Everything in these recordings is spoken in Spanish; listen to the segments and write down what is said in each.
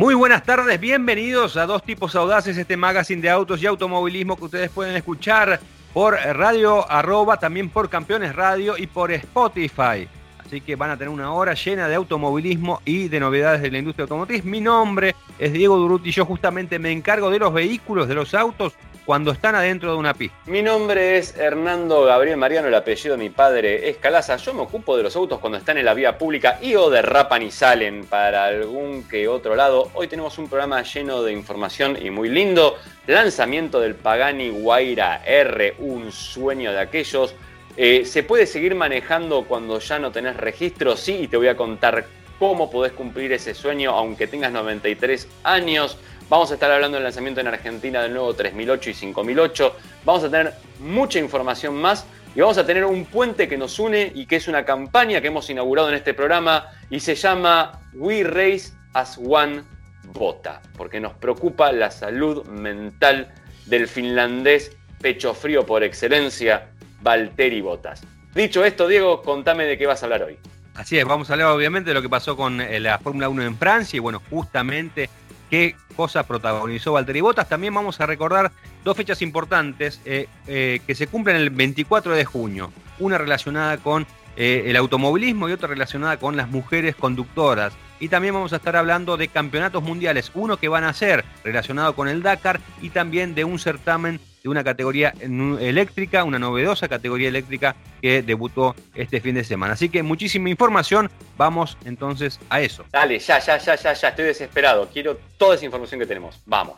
Muy buenas tardes, bienvenidos a Dos Tipos Audaces, este magazine de autos y automovilismo que ustedes pueden escuchar por radio arroba, también por Campeones Radio y por Spotify. Así que van a tener una hora llena de automovilismo y de novedades de la industria automotriz. Mi nombre es Diego Duruti y yo justamente me encargo de los vehículos, de los autos cuando están adentro de una pista. Mi nombre es Hernando Gabriel Mariano, el apellido de mi padre es Calaza. Yo me ocupo de los autos cuando están en la vía pública y o derrapan y salen para algún que otro lado. Hoy tenemos un programa lleno de información y muy lindo. Lanzamiento del Pagani Guaira R, un sueño de aquellos. Eh, ¿Se puede seguir manejando cuando ya no tenés registro? Sí, y te voy a contar cómo podés cumplir ese sueño aunque tengas 93 años. Vamos a estar hablando del lanzamiento en Argentina del nuevo 3008 y 5008. Vamos a tener mucha información más y vamos a tener un puente que nos une y que es una campaña que hemos inaugurado en este programa y se llama We Race as One Bota, porque nos preocupa la salud mental del finlandés pecho frío por excelencia, Valtteri Bottas. Dicho esto, Diego, contame de qué vas a hablar hoy. Así es, vamos a hablar obviamente de lo que pasó con eh, la Fórmula 1 en Francia y bueno, justamente qué cosa protagonizó Valtteri Bottas. También vamos a recordar dos fechas importantes eh, eh, que se cumplen el 24 de junio. Una relacionada con eh, el automovilismo y otra relacionada con las mujeres conductoras. Y también vamos a estar hablando de campeonatos mundiales, uno que van a ser relacionado con el Dakar y también de un certamen de una categoría eléctrica, una novedosa categoría eléctrica que debutó este fin de semana. Así que muchísima información, vamos entonces a eso. Dale, ya, ya, ya, ya, ya, estoy desesperado, quiero toda esa información que tenemos, vamos.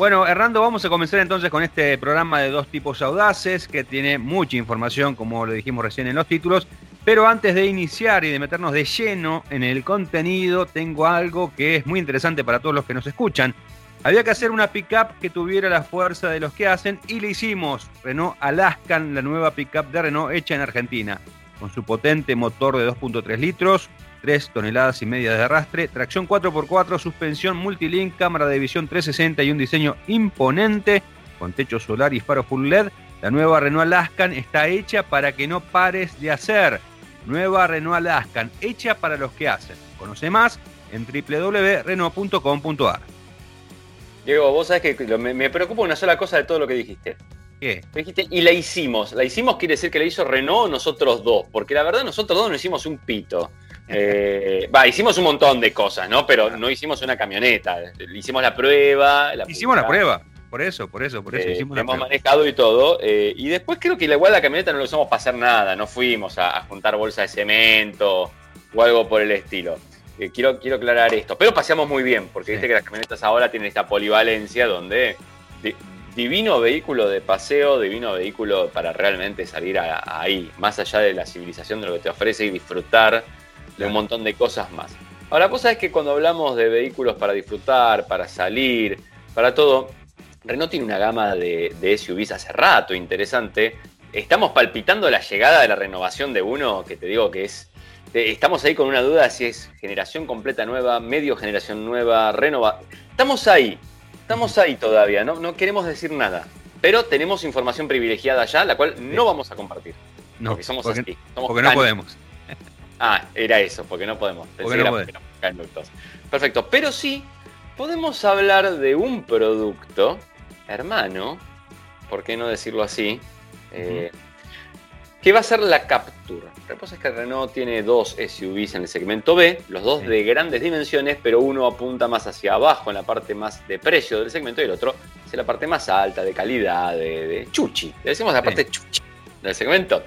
Bueno, Hernando, vamos a comenzar entonces con este programa de dos tipos audaces que tiene mucha información, como lo dijimos recién en los títulos. Pero antes de iniciar y de meternos de lleno en el contenido, tengo algo que es muy interesante para todos los que nos escuchan. Había que hacer una pickup que tuviera la fuerza de los que hacen y le hicimos. Renault Alaskan, la nueva pickup de Renault hecha en Argentina, con su potente motor de 2.3 litros, 3 toneladas y media de arrastre, tracción 4x4, suspensión multilink, cámara de visión 360 y un diseño imponente con techo solar y faro full LED. La nueva Renault Alaskan está hecha para que no pares de hacer. Nueva Renault Alaskan, hecha para los que hacen. Conoce más en www.renault.com.ar. Diego, vos sabés que me, preocupa una sola cosa de todo lo que dijiste. ¿Qué? dijiste, y la hicimos. La hicimos quiere decir que la hizo Renault nosotros dos. Porque la verdad nosotros dos no hicimos un pito. Eh, va, hicimos un montón de cosas, ¿no? Pero no hicimos una camioneta. Hicimos la prueba. hicimos la prueba. Por eso, por eso, por eso eh, hicimos Hemos manejado y todo. Eh, y después creo que igual la camioneta no lo usamos para hacer nada. No fuimos a, juntar bolsa de cemento o algo por el estilo. quiero, quiero aclarar esto. Pero paseamos muy bien, porque viste que las camionetas ahora tienen esta polivalencia donde divino vehículo de paseo, divino vehículo para realmente salir ahí, más allá de la civilización de lo que te ofrece y disfrutar de un montón de cosas más. Ahora, la cosa es que cuando hablamos de vehículos para disfrutar, para salir, para todo, Renault tiene una gama de, SUVs hace rato interesante. Estamos palpitando la llegada de la renovación de uno que te digo que es. Estamos ahí con una duda si es generación completa nueva, medio generación nueva, renova. Estamos ahí, estamos ahí todavía, no, no queremos decir nada. Pero tenemos información privilegiada ya, la cual no vamos a compartir. No, porque somos así. porque no podemos. Ah, era eso, porque no podemos. Perfecto, pero sí podemos hablar de un producto, hermano, ¿por qué no decirlo así? Eh, que va a ser la Capture. La cosa es que Renault tiene dos SUVs en el segmento B, los dos de grandes dimensiones, pero uno apunta más hacia abajo en la parte más de precio del segmento y el otro hacia la parte más alta, de calidad, de, chuchi. Le decimos la parte chuchi del segmento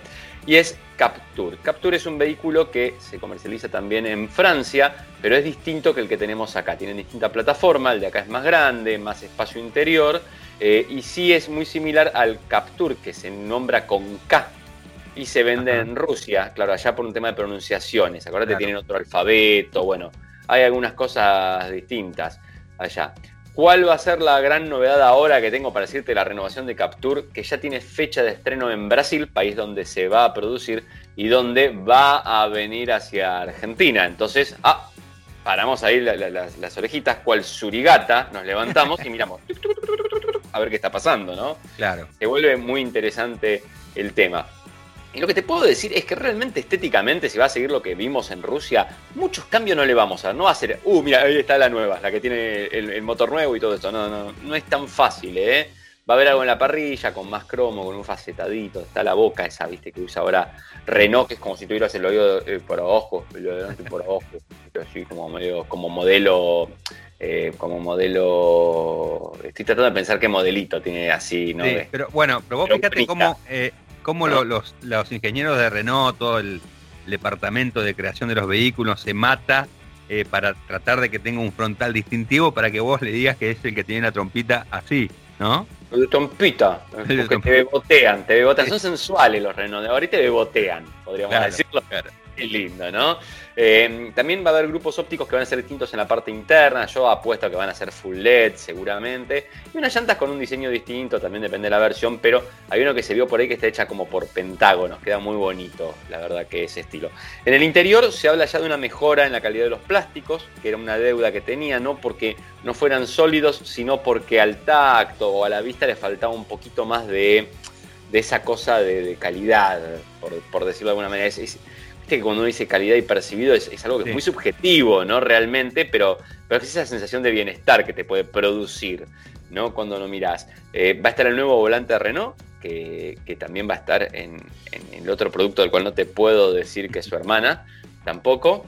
y es Capture. Capture es un vehículo que se comercializa también en Francia, pero es distinto que el que tenemos acá. Tiene distinta plataforma, el de acá es más grande, más espacio interior, eh, y sí es muy similar al Capture, que se nombra con K y se vende en Rusia, claro, allá por un tema de pronunciaciones. Acuérdate, tienen otro alfabeto, bueno, hay algunas cosas distintas allá. ¿Cuál va a ser la gran novedad ahora que tengo para decirte la renovación de Capture? Que ya tiene fecha de estreno en Brasil, país donde se va a producir y donde va a venir hacia Argentina. Entonces, ah, paramos ahí las orejitas, cual surigata, nos levantamos y miramos. a ver qué está pasando, ¿no? Claro. Se vuelve muy interesante el tema. Y lo que te puedo decir es que realmente estéticamente, si va a seguir lo que vimos en Rusia, muchos cambios no le vamos a. No va a ser, uh, mira, ahí está la nueva, la que tiene el, motor nuevo y todo esto. No, no, no es tan fácil, ¿eh? Va a haber algo en la parrilla con más cromo, con un facetadito. Está la boca esa, viste, que usa ahora Renault, que es como si tuvieras el oído eh, por abajo, el oído por abajo. Así como, como modelo. Eh, como modelo. Estoy tratando de pensar qué modelito tiene así, ¿no? pero bueno, pero vos fíjate cómo, eh, cómo los, los, ingenieros de Renault, todo el, departamento de creación de los vehículos se mata para tratar de que tenga un frontal distintivo para que vos le digas que es el que tiene la trompita así, ¿no? Trompita, porque te bebotean, te bebotean. Son sensuales los de ahorita te bebotean, podríamos decirlo. Qué lindo, ¿no? Eh, también va a haber grupos ópticos que van a ser distintos en la parte interna. Yo apuesto que van a ser full LED seguramente. Y unas llantas con un diseño distinto, también depende de la versión. Pero hay uno que se vio por ahí que está hecha como por pentágonos. Queda muy bonito, la verdad, que ese estilo. En el interior se habla ya de una mejora en la calidad de los plásticos, que era una deuda que tenía, no porque no fueran sólidos, sino porque al tacto o a la vista le faltaba un poquito más de, esa cosa de, calidad, por, decirlo de alguna manera. Viste que cuando uno dice calidad y percibido es, algo que es muy subjetivo, ¿no? Realmente, pero, pero es esa sensación de bienestar que te puede producir, ¿no? Cuando lo mirás. Eh, va a estar el nuevo volante de Renault, que, también va a estar en, el otro producto del cual no te puedo decir que es su hermana, tampoco.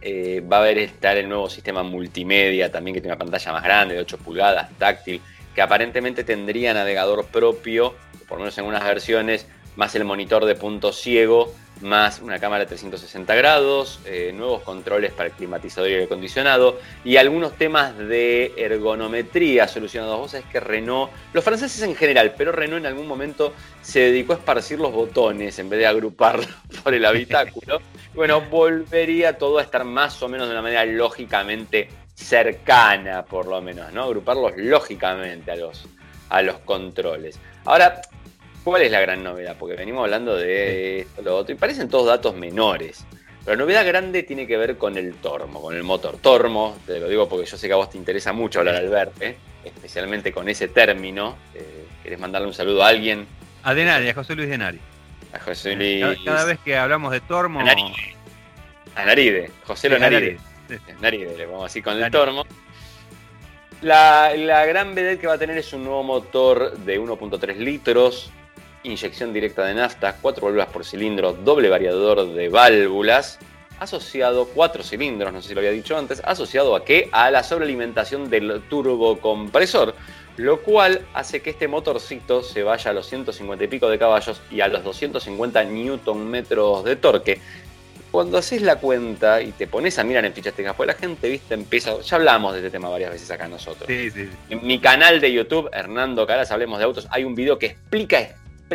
Eh, va a haber estar el nuevo sistema multimedia también que tiene una pantalla más grande de 8 pulgadas, táctil, que aparentemente tendría navegador propio, por lo menos en unas versiones, más el monitor de punto ciego más una cámara de 360 grados, eh, nuevos controles para el climatizador y el acondicionado y algunos temas de ergonometría solucionados. Vos sabés que Renault, los franceses en general, pero Renault en algún momento se dedicó a esparcir los botones en vez de agruparlos por el habitáculo. bueno, volvería todo a estar más o menos de una manera lógicamente cercana, por lo menos, ¿no? Agruparlos lógicamente a los, a los controles. Ahora, ¿Cuál es la gran novedad? Porque venimos hablando de esto, lo otro, y parecen todos datos menores. Pero la novedad grande tiene que ver con el Tormo, con el motor Tormo. Te lo digo porque yo sé que a vos te interesa mucho hablar al verte, especialmente con ese término. Eh, ¿Querés mandarle un saludo a alguien? A Denari, a José Luis Denari. A José Luis. Cada, vez que hablamos de Tormo. A Naride. A Naride. José Lo Naride. Naride, le vamos así con el Tormo. La, la gran vedette que va a tener es un nuevo motor de 1.3 litros, inyección directa de nafta, cuatro válvulas por cilindro, doble variador de válvulas, asociado, cuatro cilindros, no sé si lo había dicho antes, asociado a qué? A la sobrealimentación del turbocompresor, lo cual hace que este motorcito se vaya a los 150 y pico de caballos y a los 250 newton metros de torque. Cuando haces la cuenta y te pones a mirar en fichas técnicas, pues la gente, viste, empieza. Ya hablamos de este tema varias veces acá nosotros. En mi canal de YouTube, Hernando Caras, hablemos de autos, hay un video que explica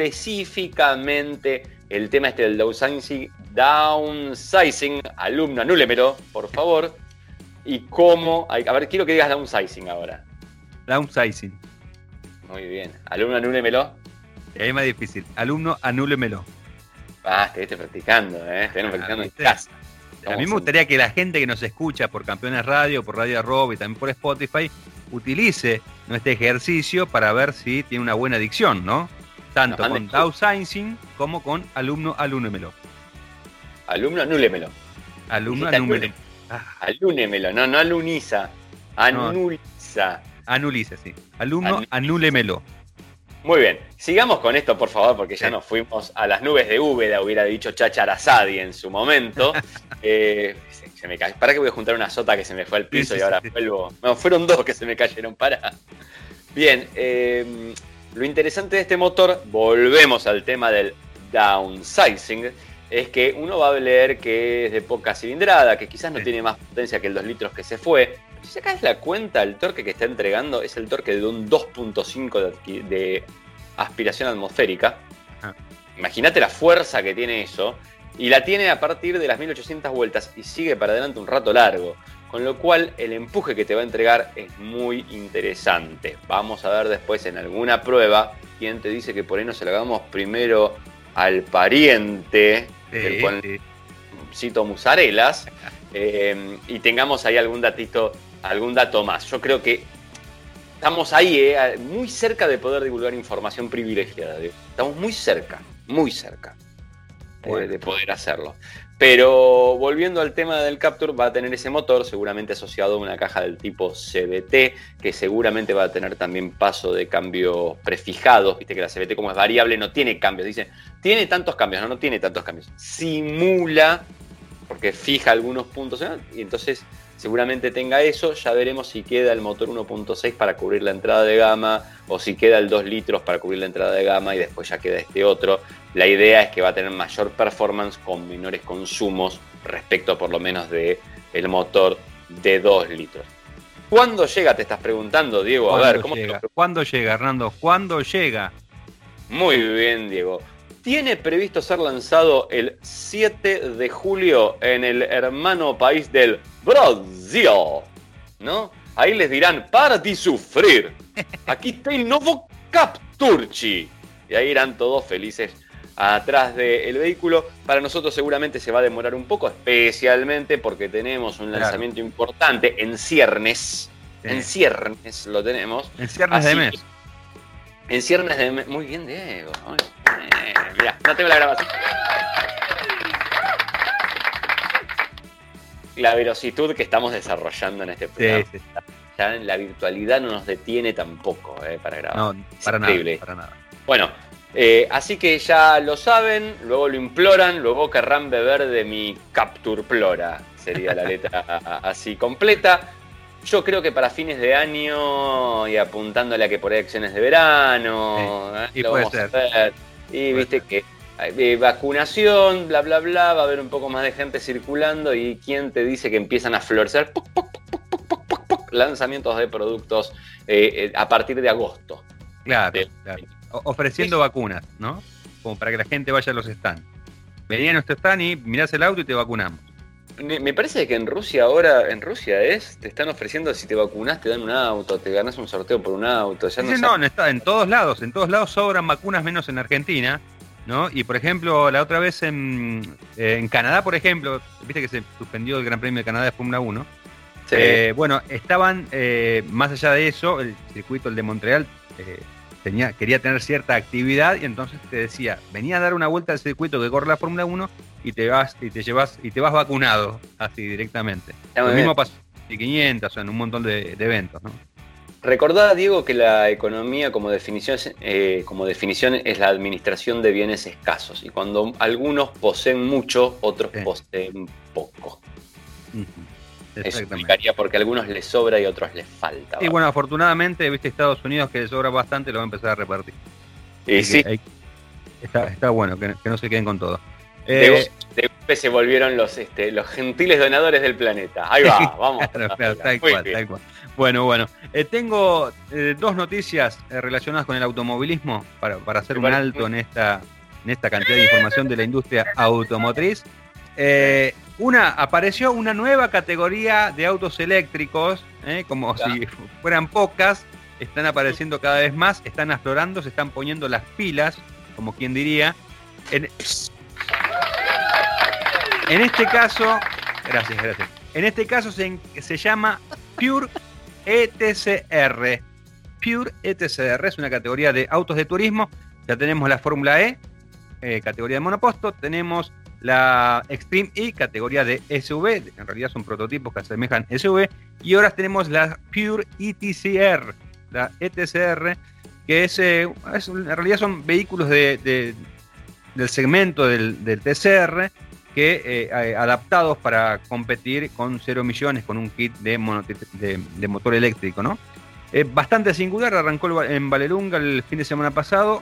específicamente el tema este del downsizing, downsizing alumno, anúlemelo, por favor. Y cómo, a ver, quiero que digas downsizing ahora. Downsizing. Muy bien. Alumno, anúlemelo. Es más difícil. Alumno, anúlemelo. Ah, te practicando, ¿eh? Te practicando en casa. A mí me gustaría que la gente que nos escucha por Campeones Radio, por Radio Arroba y también por Spotify, utilice nuestro ejercicio para ver si tiene una buena adicción, ¿no? Tanto con downsizing como con alumno alúnemelo. Alumno anúlemelo. Alumno anúlemelo. Ah. Alúnemelo, no, no aluniza. Anuliza. Anuliza, sí. Alumno anúlemelo. Muy bien, sigamos con esto, por favor, porque ya nos fuimos a las nubes de Úbeda, hubiera dicho Chacharazadi en su momento. eh, se, me Para que voy a juntar una sota que se me fue al piso y ahora vuelvo. No, fueron dos que se me cayeron, para. Bien, eh, lo interesante de este motor, volvemos al tema del downsizing, es que uno va a leer que es de poca cilindrada, que quizás no tiene más potencia que el 2 litros que se fue. Si sacas la cuenta, el torque que está entregando es el torque de un 2.5 de, aspiración atmosférica. Ah. Imagínate la fuerza que tiene eso. Y la tiene a partir de las 1800 vueltas y sigue para adelante un rato largo. Con lo cual el empuje que te va a entregar es muy interesante. Vamos a ver después en alguna prueba quién te dice que por ahí lo hagamos primero al pariente, del cual cito musarelas, eh, y tengamos ahí algún datito, algún dato más. Yo creo que Estamos ahí, eh, muy cerca de poder divulgar información privilegiada. Estamos muy cerca, muy cerca eh, de poder hacerlo. Pero volviendo al tema del Capture, va a tener ese motor seguramente asociado a una caja del tipo CBT, que seguramente va a tener también paso de cambios prefijados. Viste que la CBT como es variable no tiene cambios. Dice, tiene tantos cambios, no, no tiene tantos cambios. Simula, porque fija algunos puntos, y entonces seguramente tenga eso. Ya veremos si queda el motor 1.6 para cubrir la entrada de gama o si queda el 2 litros para cubrir la entrada de gama y después ya queda este otro. La idea es que va a tener mayor performance con menores consumos respecto por lo menos de el motor de 2 litros. ¿Cuándo llega? Te estás preguntando, Diego. A ver, ¿cómo llega? ¿Cuándo llega, Hernando? ¿Cuándo llega? Muy bien, Diego. Tiene previsto ser lanzado el 7 de julio en el hermano país del Brasil. ¿No? Ahí les dirán, para de sufrir. Aquí está el nuevo Capturchi. Y ahí irán todos felices atrás del vehículo. Para nosotros seguramente se va a demorar un poco, especialmente porque tenemos un lanzamiento importante en ciernes. En ciernes lo tenemos. En ciernes de mes. En ciernes de. Muy bien, Diego. Mira, no tengo la grabación. La velocidad que estamos desarrollando en este programa. Ya la virtualidad no nos detiene tampoco eh, para grabar. No, para nada, para nada. Bueno, eh, así que ya lo saben, luego lo imploran, luego querrán beber de mi Capture Plora, sería la letra así completa. Yo creo que para fines de año y apuntándole a que por ahí acciones de verano, ¿eh? y puede ser. Y viste que eh, vacunación, bla, bla, bla, va a haber un poco más de gente circulando y quién te dice que empiezan a florecer lanzamientos de productos a partir de agosto. Claro, claro ofreciendo vacunas, ¿no? Como para que la gente vaya a los stands. Venía a nuestro stand y mirás el auto y te vacunamos. Me parece que en Rusia ahora, en Rusia es, te están ofreciendo si te vacunas te dan un auto, te ganas un sorteo por un auto. Ya no, no, está en todos lados, en todos lados sobran vacunas menos en Argentina, ¿no? Y por ejemplo, la otra vez en, en Canadá, por ejemplo, viste que se suspendió el Gran Premio de Canadá de Fórmula 1. Eh, bueno, estaban, eh, más allá de eso, el circuito, el de Montreal, eh, quería tener cierta actividad y entonces te decía, venía a dar una vuelta al circuito que corre la Fórmula 1 y te vas y te llevas y te vas vacunado así directamente. Lo mismo pasó en 500 o en un montón de, eventos, ¿no? Recordá, Diego, que la economía como definición, eh, como definición es la administración de bienes escasos. Y cuando algunos poseen mucho, otros poseen poco. Eso explicaría porque a algunos les sobra y a otros les falta. Y bueno, afortunadamente, viste Estados Unidos que les sobra bastante, lo va a empezar a repartir. Y sí. está, bueno, que, no se queden con todo. de, eh, se volvieron los, este, los gentiles donadores del planeta. Ahí va, vamos. tal, cual, tal cual. Bueno, bueno. Eh, tengo eh, dos noticias relacionadas con el automovilismo para, para hacer un alto en esta, en esta cantidad de información de la industria automotriz. Eh, una, apareció una nueva categoría de autos eléctricos, ¿eh? como si fueran pocas, están apareciendo cada vez más, están aflorando, se están poniendo las pilas, como quien diría. En, este caso, gracias, gracias. En este caso se, se llama Pure ETCR. Pure ETCR es una categoría de autos de turismo. Ya tenemos la Fórmula E, eh, categoría de monoposto. Tenemos la Extreme E, categoría de SUV, en realidad son prototipos que asemejan SUV, y ahora tenemos la Pure ETCR, la ETCR, que es, eh, en realidad son vehículos de, del segmento del, TCR, que eh, adaptados para competir con cero emisiones, con un kit de, motor eléctrico, ¿no? bastante singular, arrancó en Valelunga el fin de semana pasado,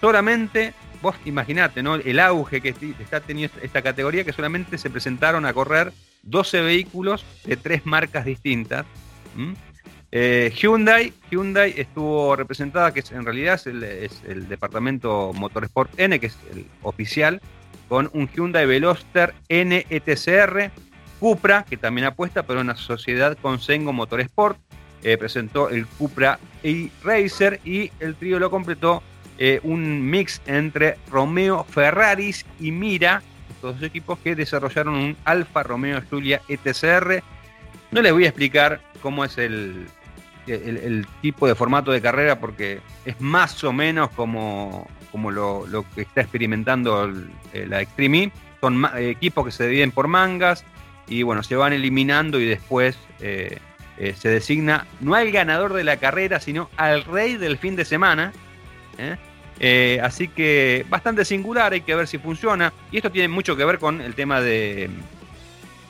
solamente vos imaginate, ¿no? El auge que está teniendo esta categoría, que solamente se presentaron a correr 12 vehículos de tres marcas distintas. Eh, Hyundai, Hyundai estuvo representada, que en realidad es el, departamento Motorsport N, que es el oficial, con un Hyundai Veloster NETCR, Cupra, que también apuesta, pero una sociedad con Sengo Motorsport, eh, presentó el Cupra e-Racer y el trío lo completó eh, un mix entre Romeo Ferraris y Mira, estos dos equipos que desarrollaron un Alfa Romeo Giulia ETCR. No les voy a explicar cómo es el, el, tipo de formato de carrera porque es más o menos como, como lo, que está experimentando la Extreme E. Son equipos que se dividen por mangas y bueno, se van eliminando y después eh, eh, se designa no al ganador de la carrera, sino al rey del fin de semana. ¿eh? Así que bastante singular, hay que ver si funciona. Y esto tiene mucho que ver con el tema de,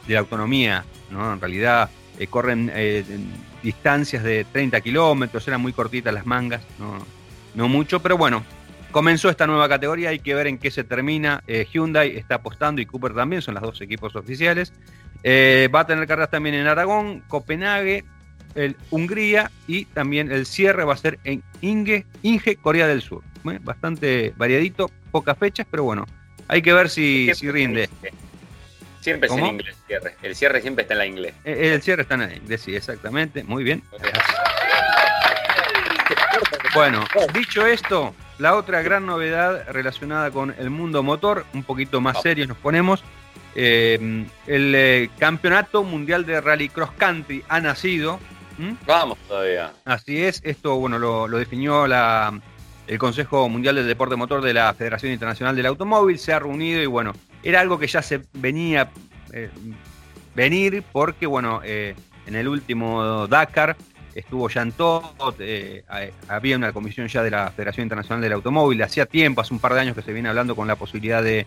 la autonomía, ¿no? En realidad corren distancias de 30 kilómetros, eran muy cortitas las mangas, no, mucho, pero bueno, comenzó esta nueva categoría, hay que ver en qué se termina. Hyundai está apostando y Cooper también, son los dos equipos oficiales. Eh, va a tener carreras también en Aragón, Copenhague, el Hungría y también el cierre va a ser en Inge, Inge Corea del Sur. Bastante variadito, pocas fechas, pero bueno, hay que ver si, si rinde. Siempre es en inglés el cierre. El cierre siempre está en la inglés. Eh, el cierre está en la inglés, sí, exactamente. Muy bien. Bueno, dicho esto, la otra gran novedad relacionada con el mundo motor, un poquito más serio nos ponemos, eh, el eh, Campeonato Mundial de Rally Cross Country ha nacido. Vamos todavía. Así es, esto bueno lo, definió la, el Consejo Mundial del Deporte Motor de la Federación Internacional del Automóvil, se ha reunido y bueno, era algo que ya se venía eh, venir porque bueno, en el último Dakar estuvo Jean Todt, había una comisión ya de la Federación Internacional del Automóvil, hacía tiempo, hace un par de años que se viene hablando con la posibilidad de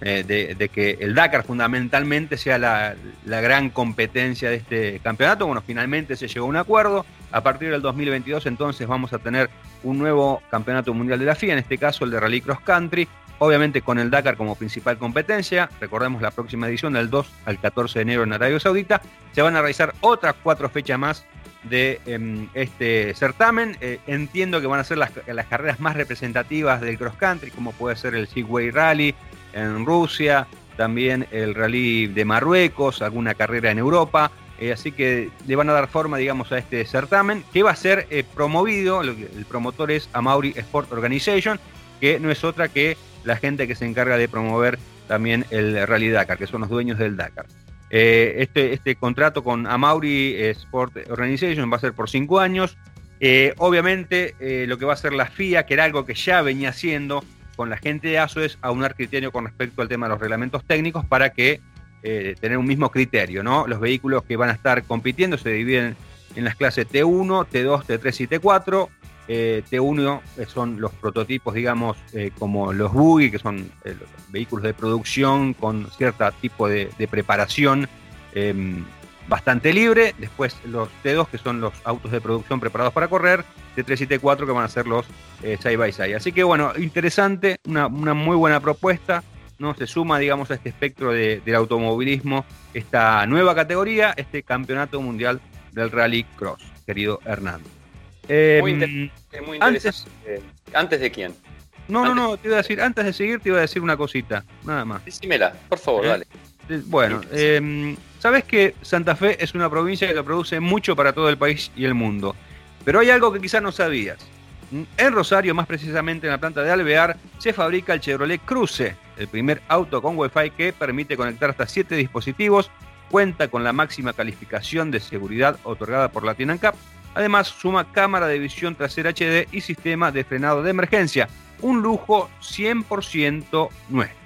eh, de, que el Dakar fundamentalmente sea la, gran competencia de este campeonato. Bueno, finalmente se llegó a un acuerdo. A partir del 2022 entonces vamos a tener un nuevo campeonato mundial de la FIA, en este caso el de Rally Cross Country, obviamente con el Dakar como principal competencia. Recordemos la próxima edición del 2 al 14 de enero en Arabia Saudita. Se van a realizar otras cuatro fechas más de em, este certamen. Eh, entiendo que van a ser las, las, carreras más representativas del cross country, como puede ser el Segway Rally, en Rusia, también el rally de Marruecos, alguna carrera en Europa. Eh, así que le van a dar forma, digamos, a este certamen, que va a ser eh, promovido, el promotor es Amauri Sport Organization, que no es otra que la gente que se encarga de promover también el Rally Dakar, que son los dueños del Dakar. Eh, este, este contrato con Amauri Sport Organization va a ser por cinco años. obviamente, lo que va a ser la FIA, que era algo que ya venía haciendo, con la gente de ASO es aunar criterio con respecto al tema de los reglamentos técnicos para que eh, tener un mismo criterio, ¿no? Los vehículos que van a estar compitiendo se dividen en las clases T1, T2, T3 y T4. Eh, T1 son los prototipos, digamos, eh, como los buggy, que son los vehículos de producción con cierto tipo de, preparación em, bastante libre. Después los T2, que son los autos de producción preparados para correr. T3 y T4, que van a ser los eh, side by side. Así que bueno, interesante, una, muy buena propuesta. ¿No? Se suma, digamos, a este espectro del automovilismo esta nueva categoría, este campeonato mundial del Rally Cross, querido Hernando. muy, em, muy Antes, ¿Antes de quién? No, no, no, te iba a decir, antes de seguir, te iba a decir una cosita, nada más. Decímela, por favor, ¿Eh? dale. Eh, bueno, eh, sabes que Santa Fe es una provincia que produce mucho para todo el país y el mundo. Pero hay algo que quizás no sabías. En Rosario, más precisamente en la planta de Alvear, se fabrica el Chevrolet Cruze, el primer auto con Wi-Fi que permite conectar hasta 7 dispositivos, cuenta con la máxima calificación de seguridad otorgada por Latin ANCAP. Además, suma cámara de visión trasera HD y sistema de frenado de emergencia. Un lujo 100% nuestro.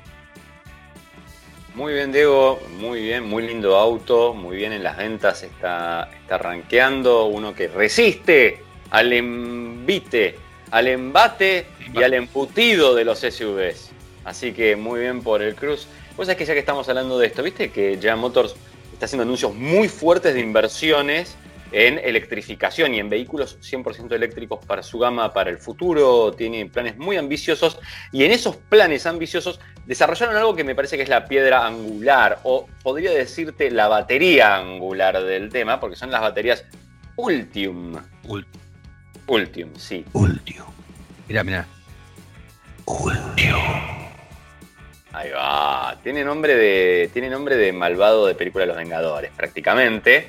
Muy bien, Diego, muy bien, muy lindo auto, muy bien en las ventas, está, está rankeando, uno que resiste al envite, al embate y al emputido de los SUVs. Así que muy bien por el Cruz. Vos sabés que ya que estamos hablando de esto, viste que General Motors está haciendo anuncios muy fuertes de inversiones en electrificación y en vehículos 100% eléctricos para su gama para el futuro, tiene planes muy ambiciosos y en esos planes ambiciosos desarrollaron algo que me parece que es la piedra angular o podría decirte la batería angular del tema, porque son las baterías Ultium. Ultium, sí. Ultium. Mira, mira. Ultium. Ahí va. Tiene nombre de. Tiene nombre de malvado de película de los Vengadores, prácticamente.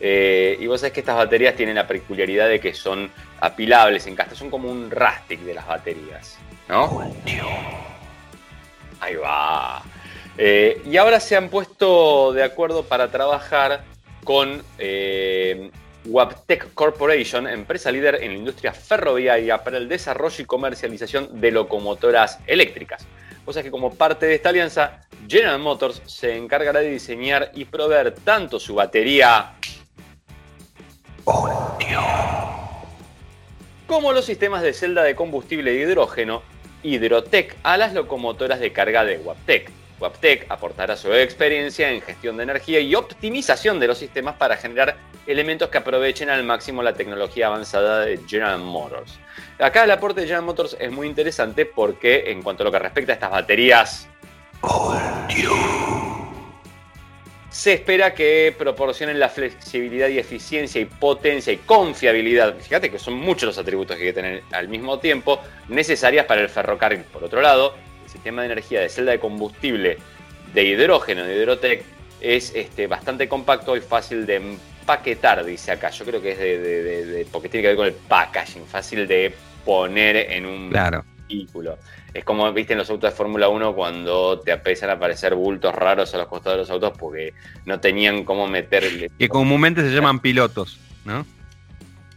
Eh, y vos sabés que estas baterías tienen la peculiaridad de que son apilables en casta, son como un rastic de las baterías, ¿no? Ahí va. Eh, y ahora se han puesto de acuerdo para trabajar con eh, Wabtec Corporation, empresa líder en la industria ferroviaria para el desarrollo y comercialización de locomotoras eléctricas. O sea que como parte de esta alianza, General Motors se encargará de diseñar y proveer tanto su batería como los sistemas de celda de combustible de hidrógeno Hydrotec a las locomotoras de carga de Wabtec. Wabtec aportará su experiencia en gestión de energía y optimización de los sistemas para generar elementos que aprovechen al máximo la tecnología avanzada de General Motors. Acá el aporte de General Motors es muy interesante porque en cuanto a lo que respecta a estas baterías, se espera que proporcionen la flexibilidad y eficiencia y potencia y confiabilidad. Fíjate que son muchos los atributos que hay que tener al mismo tiempo necesarias para el ferrocarril. Por otro lado, sistema de energía de celda de combustible de hidrógeno de Hidrotec es este, bastante compacto y fácil de empaquetar, dice acá. Yo creo que es de, porque tiene que ver con el packaging, fácil de poner en un vehículo. Es como, viste, en los autos de Fórmula 1 cuando te empiezan a aparecer bultos raros a los costados de los autos porque no tenían cómo meterle. Que comúnmente se llaman pilotos, ¿no?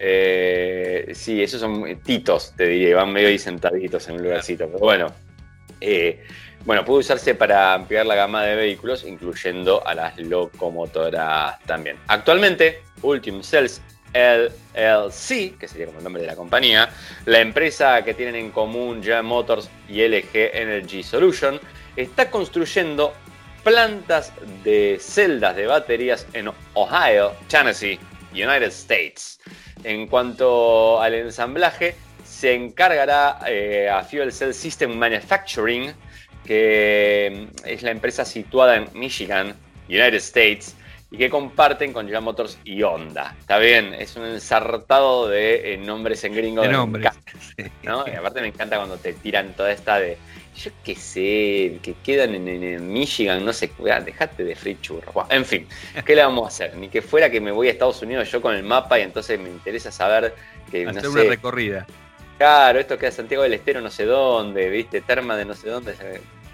Eh, sí, esos son titos, te diría, van medio ahí sentaditos en un lugarcito. Pero bueno, eh, bueno, puede usarse para ampliar la gama de vehículos, incluyendo a las locomotoras también. Actualmente, Ultim Cells LLC, que sería como el nombre de la compañía, la empresa que tienen en común General Motors y LG Energy Solution, está construyendo plantas de celdas de baterías en Ohio, Tennessee, United States. En cuanto al ensamblaje, se encargará eh, a Fuel Cell System Manufacturing, que es la empresa situada en Michigan, United States, y que comparten con General Motors y Honda. Está bien, es un ensartado de eh, nombres en gringo. De nombres. ¿no? Y aparte me encanta cuando te tiran toda esta de, yo qué sé, que quedan en, Michigan, no sé, dejate de free churro. en fin, ¿qué le vamos a hacer? Ni que fuera que me voy a Estados Unidos yo con el mapa y entonces me interesa saber que... Hacer no una recorrida. Claro, esto queda Santiago del Estero no sé dónde, viste, Terma de no sé dónde.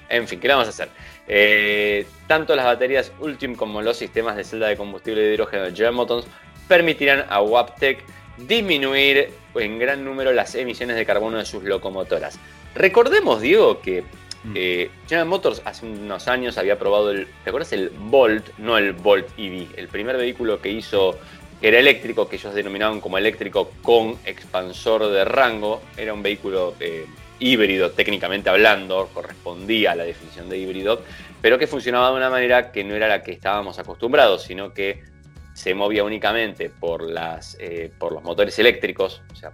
En fin, ¿qué le vamos a hacer? Eh, tanto las baterías Ultim como los sistemas de celda de combustible de hidrógeno de General Motors permitirán a Waptec disminuir en gran número las emisiones de carbono de sus locomotoras. Recordemos, Diego, que mm. eh, General Motors hace unos años había probado el, ¿te acuerdas? El Volt, no el Volt EV, el primer vehículo que hizo era eléctrico, que ellos denominaban como eléctrico con expansor de rango, era un vehículo eh, híbrido técnicamente hablando, correspondía a la definición de híbrido, pero que funcionaba de una manera que no era la que estábamos acostumbrados, sino que se movía únicamente por, las, eh, por los motores eléctricos, o sea,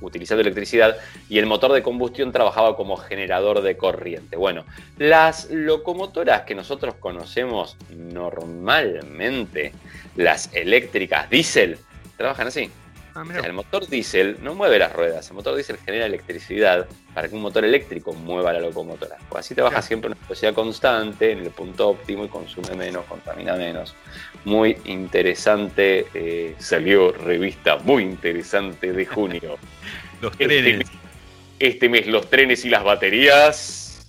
utilizando electricidad, y el motor de combustión trabajaba como generador de corriente. Bueno, las locomotoras que nosotros conocemos normalmente, las eléctricas diésel, trabajan así. Ah, el motor diésel no mueve las ruedas, el motor diésel genera electricidad para que un motor eléctrico mueva la locomotora. Pues así trabaja siempre en una velocidad constante, en el punto óptimo y consume menos, contamina menos. Muy interesante, eh, salió revista muy interesante de junio. los este trenes. Este mes, los trenes y las baterías.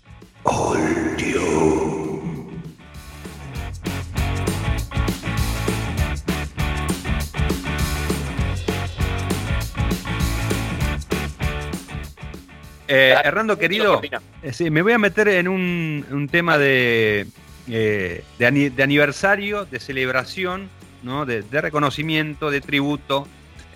Eh, Hernando, querido, eh, me voy a meter en un, tema de, eh, de, aniversario, de celebración, ¿no? de, reconocimiento, de tributo,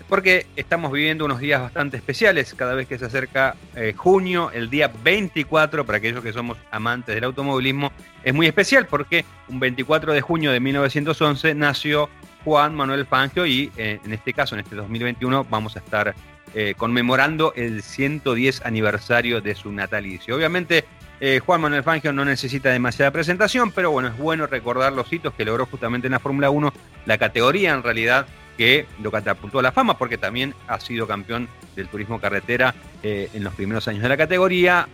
porque estamos viviendo unos días bastante especiales cada vez que se acerca junio, el día 24, para aquellos que somos amantes del automovilismo, es muy especial porque un 24 de junio de 1911 nació Juan Manuel Fangio y en este caso, en este 2021, vamos a estar eh, conmemorando el 110 aniversario de su natalicio. Obviamente, eh, Juan Manuel Fangio no necesita demasiada presentación, pero bueno, es bueno recordar los hitos que logró justamente en la Fórmula 1, la categoría en realidad que lo catapultó a la fama, porque también ha sido campeón del turismo carretera eh, en los primeros años de la categoría,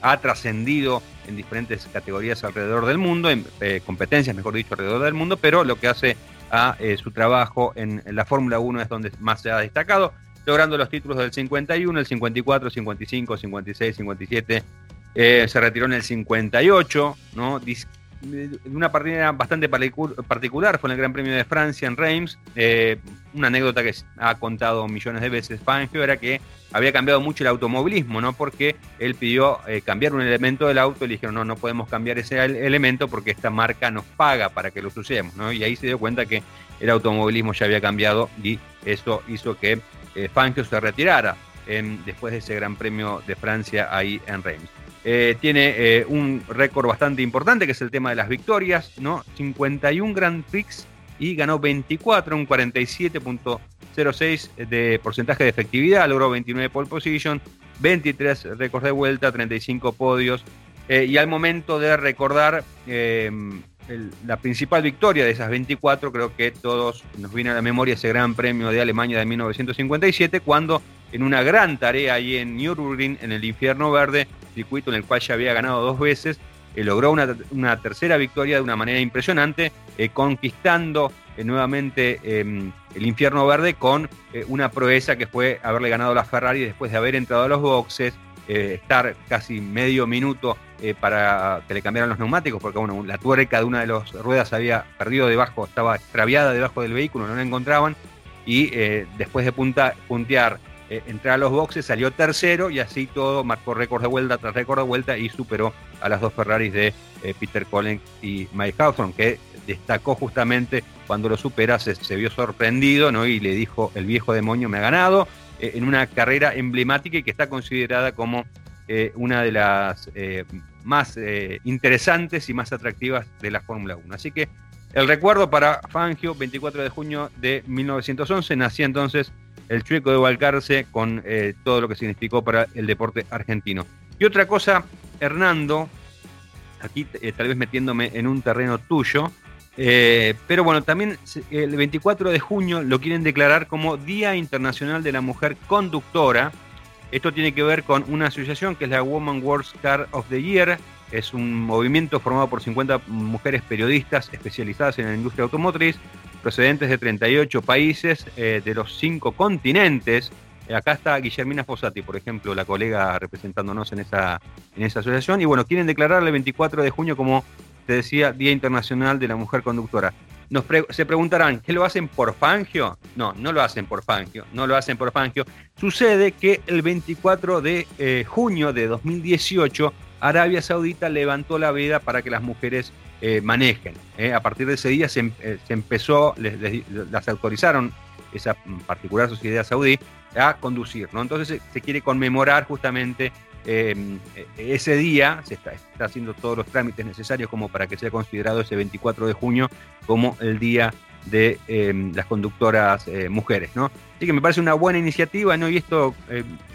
ha trascendido en diferentes categorías alrededor del mundo, en competencias, mejor dicho, alrededor del mundo, pero lo que hace a su trabajo en la Fórmula 1 es donde más se ha destacado logrando los títulos del 51, el 54, 55, 56, 57. se retiró en el 58, ¿no? de una partida bastante particular, fue en el Gran Premio de Francia en Reims. Eh, una anécdota que ha contado millones de veces Fangio era que había cambiado mucho el automovilismo, ¿no? Porque él pidió eh, cambiar un elemento del auto y le dijeron, no, no podemos cambiar ese elemento porque esta marca nos paga para que lo usemos, ¿no? Y ahí se dio cuenta que el automovilismo ya había cambiado y eso hizo que eh, Fangio se retirara después de ese Gran Premio de Francia ahí en Reims. Eh, tiene eh, un récord bastante importante, que es el tema de las victorias, ¿no? 51 Grand Prix y ganó 24, un 47.06 de porcentaje de efectividad, logró 29 pole position, 23 récords de vuelta, 35 podios. Eh, y al momento de recordar la principal victoria de esas 24, creo que todos nos viene a la memoria ese Gran Premio de Alemania de 1957, cuando en una gran tarea ahí en Nürburgring, en el Infierno Verde, circuito en el cual ya había ganado dos veces, eh, logró una, tercera victoria de una manera impresionante, eh, conquistando eh, nuevamente em, el infierno verde con una proeza que fue haberle ganado a la Ferrari después de haber entrado a los boxes, estar casi medio minuto para que le cambiaran los neumáticos, porque bueno, la tuerca de una de las ruedas había perdido debajo, estaba extraviada debajo del vehículo, no la encontraban, y después de punta, puntear eh, entrar a los boxes, salió tercero y así todo marcó récord de vuelta tras récord de vuelta y superó a las dos Ferraris de eh, Peter Collins y Mike Hawthorne, que destacó justamente cuando lo supera, se, vio sorprendido ¿no? y le dijo, el viejo demonio me ha ganado, eh, en una carrera emblemática y que está considerada como una de las más interesantes y más atractivas de la Fórmula 1. Así que el recuerdo para Fangio, 24 de junio de 1911, nacía entonces el Chueco de Valcarce con eh, todo lo que significó para el deporte argentino. Y otra cosa, Hernando, aquí eh, tal vez metiéndome en un terreno tuyo, eh, pero bueno, también el 24 de junio lo quieren declarar como Día Internacional de la Mujer Conductora. Esto tiene que ver con una asociación que es la Woman World Car of the Year. Es un movimiento formado por 50 mujeres periodistas especializadas en la industria automotriz procedentes de 38 países eh, de los cinco continentes. Eh, acá está Guillermina Fossati, por ejemplo, la colega representándonos en esa, en esa asociación. Y bueno, quieren declarar el 24 de junio como, te decía, Día Internacional de la Mujer Conductora. Nos se preguntarán, ¿qué lo hacen por Fangio? No, no lo hacen por Fangio, no lo hacen por Fangio. Sucede que el 24 de eh, junio de 2018, Arabia Saudita levantó la veda para que las mujeres eh, manejen. Eh. A partir de ese día se, em, empezó, las autorizaron, esa particular sociedad saudí, a conducir. Entonces se, quiere conmemorar justamente em, ese día, se está, haciendo todos los trámites necesarios como para que sea considerado ese 24 de junio como el día de em, las conductoras mujeres. ¿no? Así que me parece una buena iniciativa, ¿no? Y esto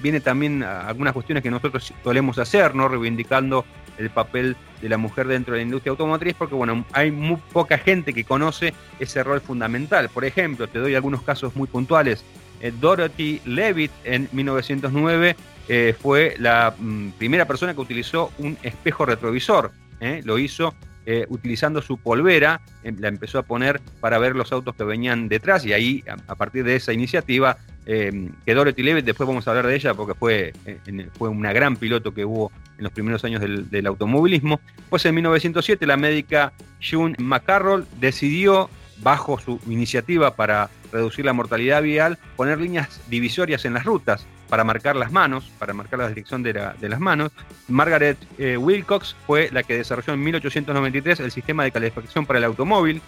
viene también a algunas cuestiones que nosotros solemos hacer, ¿no? Reivindicando el papel de la mujer dentro de la industria automotriz, porque bueno, hay muy poca gente que conoce ese rol fundamental. Por ejemplo, te doy algunos casos muy puntuales. Eh, Dorothy Levitt en 1909 eh, fue la mm, primera persona que utilizó un espejo retrovisor. ¿eh? Lo hizo utilizando su polvera, la empezó a poner para ver los autos que venían detrás y ahí, a partir de esa iniciativa, eh, que Dorothy Levitt, después vamos a hablar de ella porque fue, eh, fue una gran piloto que hubo en los primeros años del, automovilismo. Pues en 1907 la médica June McCarroll decidió, bajo su iniciativa para reducir la mortalidad vial, poner líneas divisorias en las rutas para marcar las manos, para marcar la dirección de, las manos. Margaret eh, Wilcox fue la que desarrolló en 1893 el sistema de calefacción para el automóvil,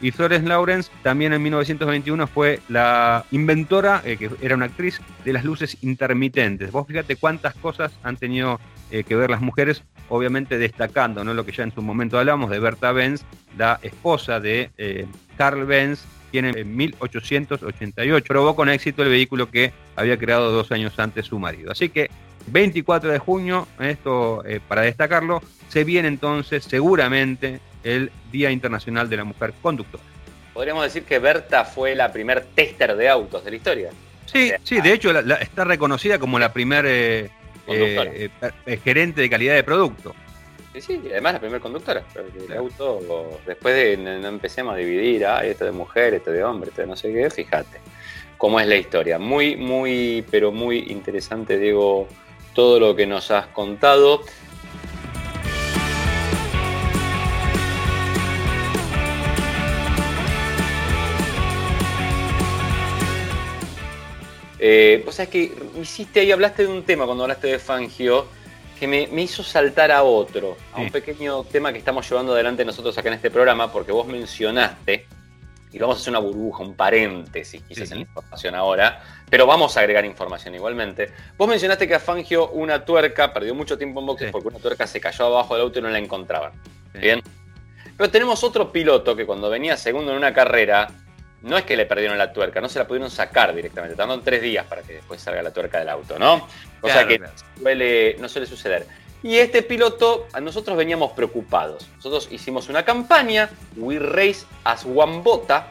y Florence Lawrence también en 1921 fue la inventora, eh, que era una actriz, de las luces intermitentes. Vos fíjate cuántas cosas han tenido eh, que ver las mujeres, obviamente destacando ¿no? lo que ya en su momento hablamos de Berta Benz, la esposa de Carl Benz, quien en 1888 probó con éxito el vehículo que había creado dos años antes su marido. Así que 24 de junio, esto para destacarlo, se viene entonces seguramente el Día Internacional de la Mujer Conductora. Podríamos decir que Berta fue la primer tester de autos de la historia. Sí, sí, de hecho está reconocida como la primer eh, eh, eh, gerente de calidad de producto. Sí, sí, además la primera conductora. El auto, después de no empecemos a dividir, ah, esto de mujer, esto de hombre, esto de no sé qué, fíjate cómo es la historia. Muy, muy, pero muy interesante, Diego, todo lo que nos has contado. Eh, o sea, es que hiciste ahí, hablaste de un tema cuando hablaste de Fangio que me, hizo saltar a otro, a un pequeño tema que estamos llevando adelante nosotros acá en este programa, porque vos mencionaste, y vamos a hacer una burbuja, un paréntesis quizás en la información ahora, pero vamos a agregar información igualmente. Vos mencionaste que a Fangio una tuerca, perdió mucho tiempo en boxes porque una tuerca se cayó abajo del auto y no la encontraban. Bien. Pero tenemos otro piloto que cuando venía segundo en una carrera, no es que le perdieron la tuerca, no se la pudieron sacar directamente. Tardaron tres días para que después salga la tuerca del auto, ¿no? O sea que no suele suceder. Y este piloto, nosotros veníamos preocupados. Nosotros hicimos una campaña, We Race as One Bota,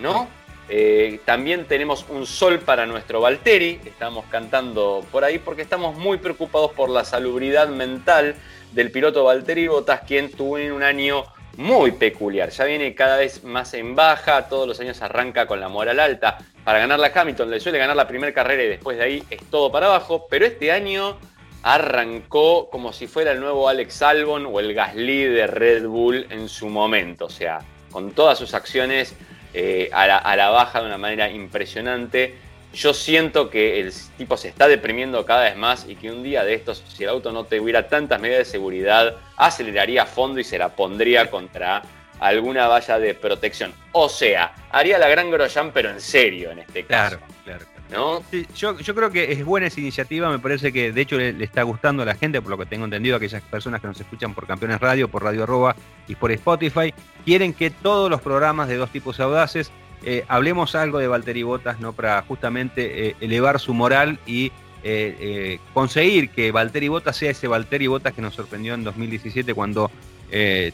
¿no? Eh, también tenemos un sol para nuestro Valtteri, estamos cantando por ahí porque estamos muy preocupados por la salubridad mental del piloto Valtteri Bottas, quien tuvo un año muy peculiar. Ya viene cada vez más en baja, todos los años arranca con la moral alta. Para ganar la Hamilton le suele ganar la primera carrera y después de ahí es todo para abajo, pero este año arrancó como si fuera el nuevo Alex Albon o el Gasly de Red Bull en su momento, o sea, con todas sus acciones eh, a, la, a la baja de una manera impresionante yo siento que el tipo se está deprimiendo cada vez más y que un día de estos, si el auto no tuviera tantas medidas de seguridad, aceleraría a fondo y se la pondría contra alguna valla de protección. O sea, haría la gran Grosjean, pero en serio en este caso. Claro, claro. ¿No? yo, creo que es buena esa iniciativa, me parece que de hecho le, está gustando a la gente, por lo que tengo entendido, aquellas personas que nos escuchan por Campeones Radio, por Radio Arroba y por Spotify, quieren que todos los programas de dos tipos audaces eh, hablemos algo de Valtteri Bottas, ¿no? Para justamente eh, elevar su moral y eh, conseguir que Valtteri Bottas sea ese Valtteri Bottas que nos sorprendió en 2017 cuando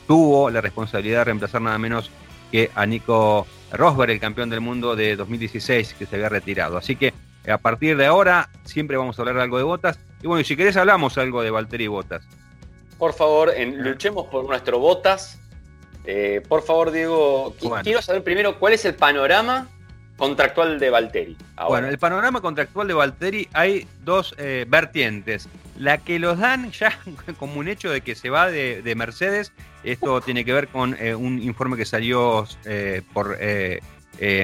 tuvo la responsabilidad de reemplazar nada menos que a Nico Rosberg, el campeón del mundo de 2016, que se había retirado. Así que a partir de ahora siempre vamos a hablar algo de Bottas. Y bueno, si querés hablamos algo de Valtteri Bottas. Por favor, luchemos por nuestro Bottas eh, por favor, Diego, quiero saber primero cuál es el panorama contractual de Valtteri. Bueno, el panorama contractual de Valtteri hay dos eh, vertientes. La que los dan ya como un hecho de que se va de, Mercedes. Esto tiene que ver con eh, un informe que salió por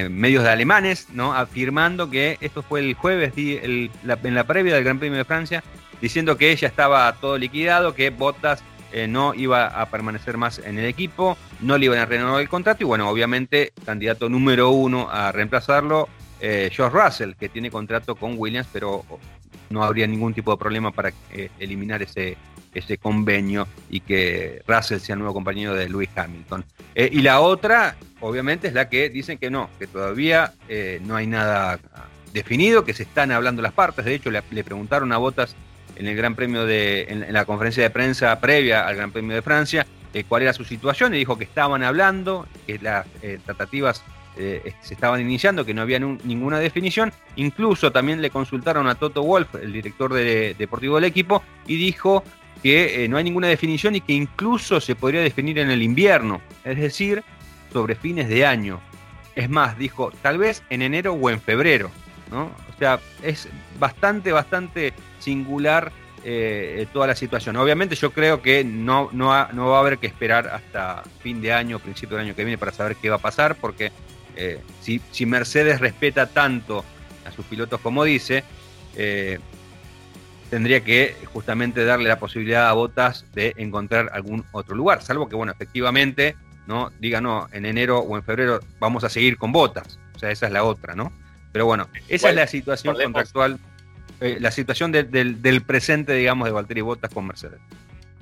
medios de alemanes, ¿no? afirmando que esto fue el jueves en la previa del Gran Premio de Francia, diciendo que ya estaba todo liquidado, que Bottas eh, no iba a permanecer más en el equipo, no le iban a renovar el contrato y bueno, obviamente candidato número uno a reemplazarlo, eh, George Russell, que tiene contrato con Williams, pero no habría ningún tipo de problema para eh, eliminar ese, ese convenio y que Russell sea el nuevo compañero de Lewis Hamilton. y la otra, obviamente, es la que dicen que no, que todavía no hay nada definido, que se están hablando las partes. De hecho, le, le preguntaron a Botas en el Gran Premio de, en, la conferencia de prensa previa al Gran Premio de Francia, eh, cuál era su situación y dijo que estaban hablando, que las eh, tratativas eh, se estaban iniciando, que no había ninguna definición. Incluso también le consultaron a Toto Wolf, el director de, deportivo del equipo, y dijo que no hay ninguna definición y que incluso se podría definir en el invierno, es decir, sobre fines de año. Es más, dijo, tal vez en enero o en febrero. ¿no? O sea, es bastante, bastante singular eh, toda la situación. Obviamente yo creo que no, no, va a haber que esperar hasta fin de año, principio del año que viene para saber qué va a pasar, porque eh, si, si, Mercedes respeta tanto a sus pilotos como dice, eh, tendría que justamente darle la posibilidad a Botas de encontrar algún otro lugar, salvo que, bueno, efectivamente, ¿no? Diga, no, en enero o en febrero vamos a seguir con Botas. O sea, esa es la otra, ¿no? Pero bueno, esa es la situación contractual eh, la situación del, presente, digamos, de Valtteri Bottas con Mercedes.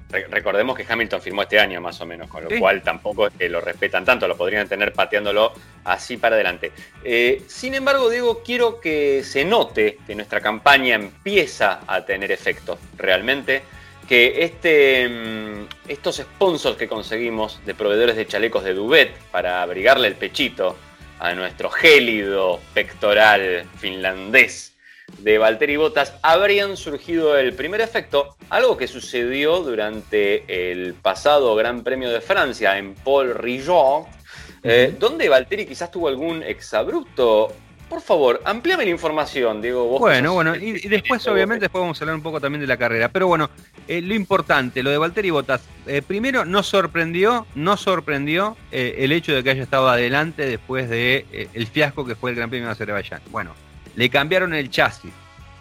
Recordemos que Hamilton firmó este año más o menos, con lo cual tampoco es que lo respetan tanto, lo podrían tener pateándolo así para adelante. Eh, sin embargo, Diego, quiero que se note que nuestra campaña empieza a tener efecto realmente, que este, mm, estos sponsors que conseguimos de proveedores de chalecos de Duvet para abrigarle el pechito a nuestro gélido pectoral finlandés de Valtteri Bottas habrían surgido el primer efecto, algo que sucedió durante el pasado Gran Premio de Francia en Paul Rillot, eh, donde Valtteri quizás tuvo algún exabrupto. Por favor, amplíame la información, Diego. bueno, bueno, y, después obviamente después vamos a hablar un poco también de la carrera. Pero bueno, eh, lo importante, lo de Valtteri Bottas, eh, primero nos sorprendió, nos sorprendió el hecho de que haya estado adelante después de el fiasco que fue el Gran Premio de Azerbaiyán. Bueno, le cambiaron el chasis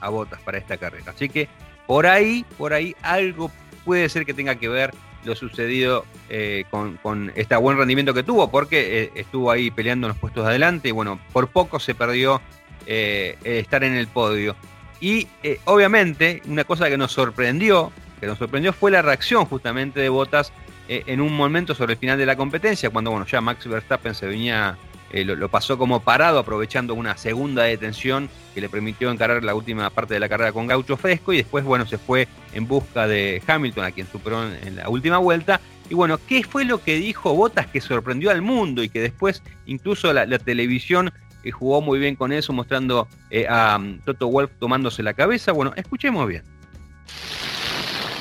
a Botas para esta carrera. Así que por ahí, por ahí algo puede ser que tenga que ver lo sucedido eh, con, este buen rendimiento que tuvo, porque eh, estuvo ahí peleando en los puestos de adelante y bueno, por poco se perdió eh, estar en el podio. Y obviamente, una cosa que nos sorprendió, que nos sorprendió fue la reacción justamente de Botas en un momento sobre el final de la competencia, cuando bueno, ya Max Verstappen se venía eh, lo, pasó como parado, aprovechando una segunda detención que le permitió encarar la última parte de la carrera con gaucho fresco y después, bueno, se fue en busca de Hamilton, a quien superó en, la última vuelta. Y bueno, ¿qué fue lo que dijo Botas que sorprendió al mundo y que después incluso la, televisión eh, jugó muy bien con eso, mostrando eh, a um, Toto Wolf tomándose la cabeza? Bueno, escuchemos bien.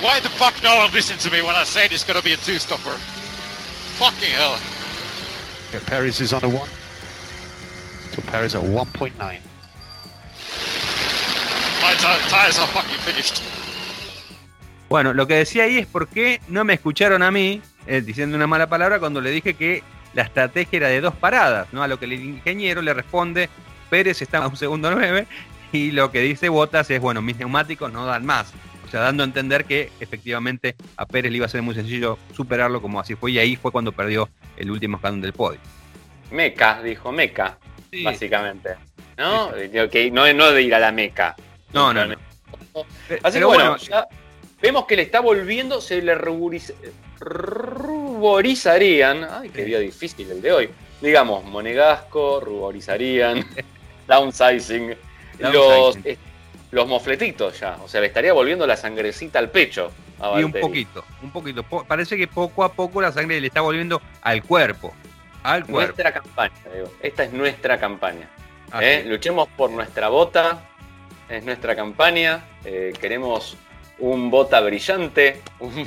Why the fuck no one to me when I say it's gonna be a two-stopper? Fucking hell. Paris is on a one. So Paris at 1.9. My tires are fucking finished. Bueno, lo que decía ahí es por qué no me escucharon a mí eh, diciendo una mala palabra cuando le dije que la estrategia era de dos paradas, ¿no? A lo que el ingeniero le responde, Pérez está a un segundo nueve, y lo que dice Botas es, bueno, mis neumáticos no dan más. O sea, dando a entender que efectivamente a Pérez le iba a ser muy sencillo superarlo como así fue y ahí fue cuando perdió el último escalón del podio. Meca, dijo Meca, básicamente. ¿No? no, no de ir a la Meca. No, no, no. Así que bueno, ya vemos que le está volviendo, se le ruborizarían. Ay, qué día difícil el de hoy. Digamos, Monegasco, ruborizarían, downsizing, los los mofletitos ya. O sea, le estaría volviendo la sangrecita al pecho. y un poquito, un poquito. parece que poco a poco la sangre le está volviendo al cuerpo. Al cuerpo. Nuestra campaña, digo. Esta es nuestra campaña. ¿eh? Luchemos por nuestra bota. Es nuestra campaña. Eh, queremos un bota brillante, un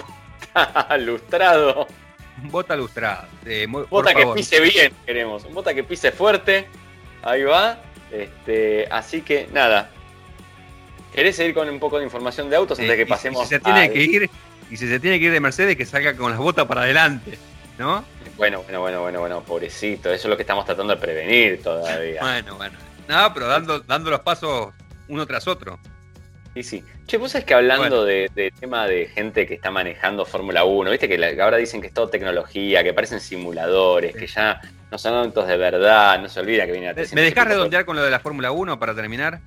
bota lustrado. Un bota lustrado. Bota que pise bien, queremos. Un bota que pise fuerte. Ahí va. Este, así que nada, ¿Querés seguir con un poco de información de autos antes de que pasemos? Y si se tiene que ir, y si se tiene que ir de Mercedes, que salga con las botas para adelante, ¿no? Bueno, bueno, bueno, bueno, bueno, pobrecito, eso es lo que estamos tratando de prevenir todavía. bueno, bueno. No, pero dando, dando los pasos uno tras otro. Sí, sí. Che, vos sabés que hablando de, tema de gente que está manejando Fórmula 1, viste que ahora dicen que es todo tecnología, que parecen simuladores, que ya no son autos de verdad, no se olvida que viene a ¿Me dejás redondear con lo de la Fórmula 1 para terminar?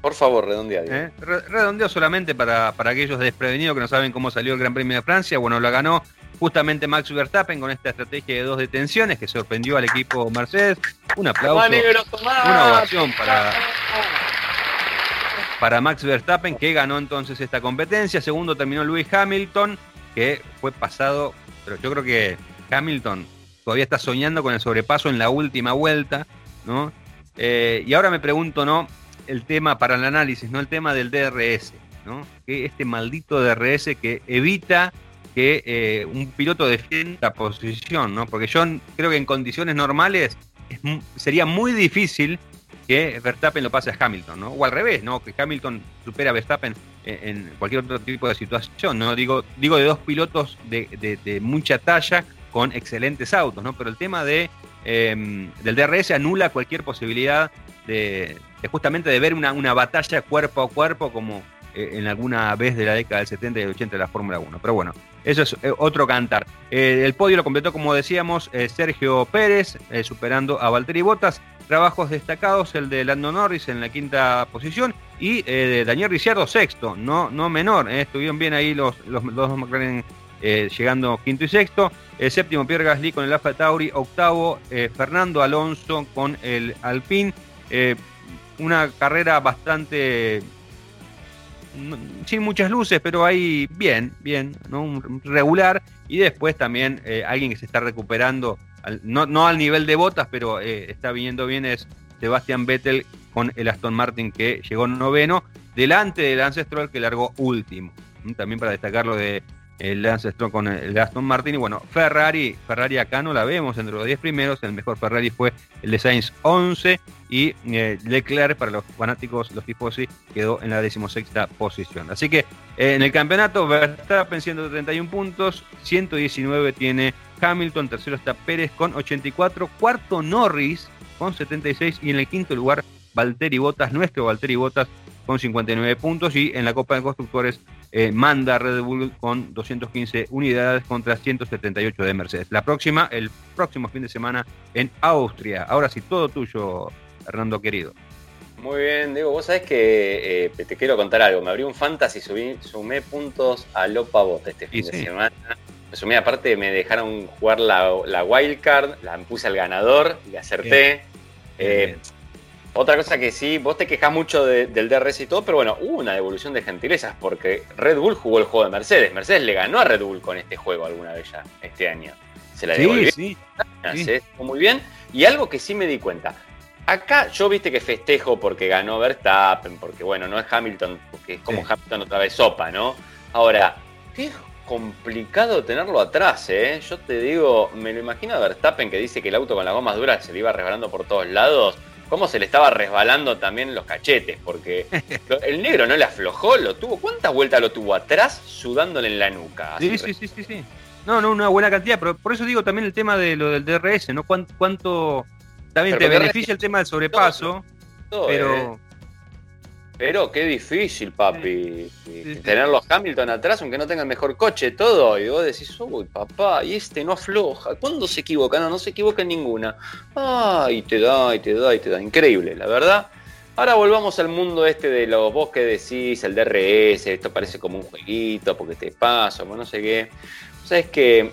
Por favor, redondea. ¿Eh? Redondeo solamente para, aquellos desprevenidos que no saben cómo salió el Gran Premio de Francia. Bueno, lo ganó justamente Max Verstappen con esta estrategia de dos detenciones que sorprendió al equipo Mercedes. Un aplauso, una ovación para, para Max Verstappen que ganó entonces esta competencia. Segundo terminó Lewis Hamilton que fue pasado, pero yo creo que Hamilton todavía está soñando con el sobrepaso en la última vuelta, ¿no? Eh, y ahora me pregunto, ¿no? El tema para el análisis, no el tema del DRS, ¿no? Que este maldito DRS que evita que eh, un piloto defienda la posición, ¿no? Porque yo creo que en condiciones normales sería muy difícil que Verstappen lo pase a Hamilton, ¿no? O al revés, ¿no? Que Hamilton supera a Verstappen en, cualquier otro tipo de situación, ¿no? Digo, digo de dos pilotos de, mucha talla con excelentes autos, ¿no? Pero el tema de, em, del DRS anula cualquier posibilidad de, justamente de ver una, una, batalla cuerpo a cuerpo como eh, en alguna vez de la década del 70 y 80 de la Fórmula 1. Pero bueno, eso es eh, otro cantar. Eh, el podio lo completó, como decíamos, Sergio Pérez, superando a Valtteri Bottas. Trabajos destacados, el de Lando Norris en la quinta posición y de Daniel Ricciardo sexto, no, no menor. estuvieron bien ahí los, los, dos McLaren llegando quinto y sexto. El séptimo Pierre Gasly con el Alfa Tauri. Octavo Fernando Alonso con el Alpine una carrera bastante sin muchas luces, pero ahí bien, bien, ¿no? regular. Y después también eh, alguien que se está recuperando, no, al nivel de botas, pero eh, está viniendo bien es Sebastian Vettel con el Aston Martin que llegó noveno, delante del Ancestral que largó último. También para destacarlo de el Lance Stroll con el Aston Martin. Y bueno, Ferrari, Ferrari acá no la vemos entre los 10 primeros. El mejor Ferrari fue el de Sainz 11 y eh, Leclerc, para los fanáticos, los tifosi, quedó en la decimosexta posición. Así que eh, en el campeonato, Verstappen 131 puntos, 119 tiene Hamilton, tercero está Pérez con 84, cuarto Norris con 76 y en el quinto lugar Valtteri Bottas, nuestro Valtteri Bottas con 59 puntos y en la Copa de Constructores eh, manda Red Bull con 215 unidades contra 178 de Mercedes. La próxima, el próximo fin de semana en Austria. Ahora sí, todo tuyo, Hernando querido. Muy bien, Diego, vos sabés que eh, te quiero contar algo. Me abrí un fantasy, subí, sumé puntos a Lopa Bota este fin de semana. Me sumé, aparte me dejaron jugar la, la wildcard, la puse al ganador, le acerté. Eh, otra cosa que sí, vos te quejas mucho del DRS y todo, pero bueno, hubo una devolución de gentilezas porque Red Bull jugó el juego de Mercedes. Mercedes le ganó a Red Bull con este juego alguna vez ya, este año. Se la devolvió. Sí, sí, sí. muy bien. Y algo que sí me di cuenta. Acá yo viste que festejo porque ganó Verstappen, porque bueno, no es Hamilton, porque es como Hamilton otra vez sopa, ¿no? Ahora, qué complicado tenerlo atrás, ¿eh? Yo te digo, me lo imagino a Verstappen que dice que el auto con la goma dura se le iba resbalando por todos lados cómo se le estaba resbalando también los cachetes, porque el negro no le aflojó, lo tuvo. ¿Cuántas vueltas lo tuvo atrás sudándole en la nuca? Sí, sí, sí, sí, sí. No, no, una buena cantidad, pero por eso digo también el tema de lo del DRS, ¿no? ¿Cuánto, también te beneficia el tema del sobrepaso, pero... Eh. Pero qué difícil, papi. Tener los Hamilton atrás, aunque no tenga el mejor coche, todo. Y vos decís, uy, papá, y este no afloja. ¿Cuándo se equivoca? No, no se equivoca en ninguna. Ah, y te da, y te da, y te da. Increíble, la verdad. Ahora volvamos al mundo este de los vos que decís, el DRS, esto parece como un jueguito, porque te paso, no sé qué. Sabes que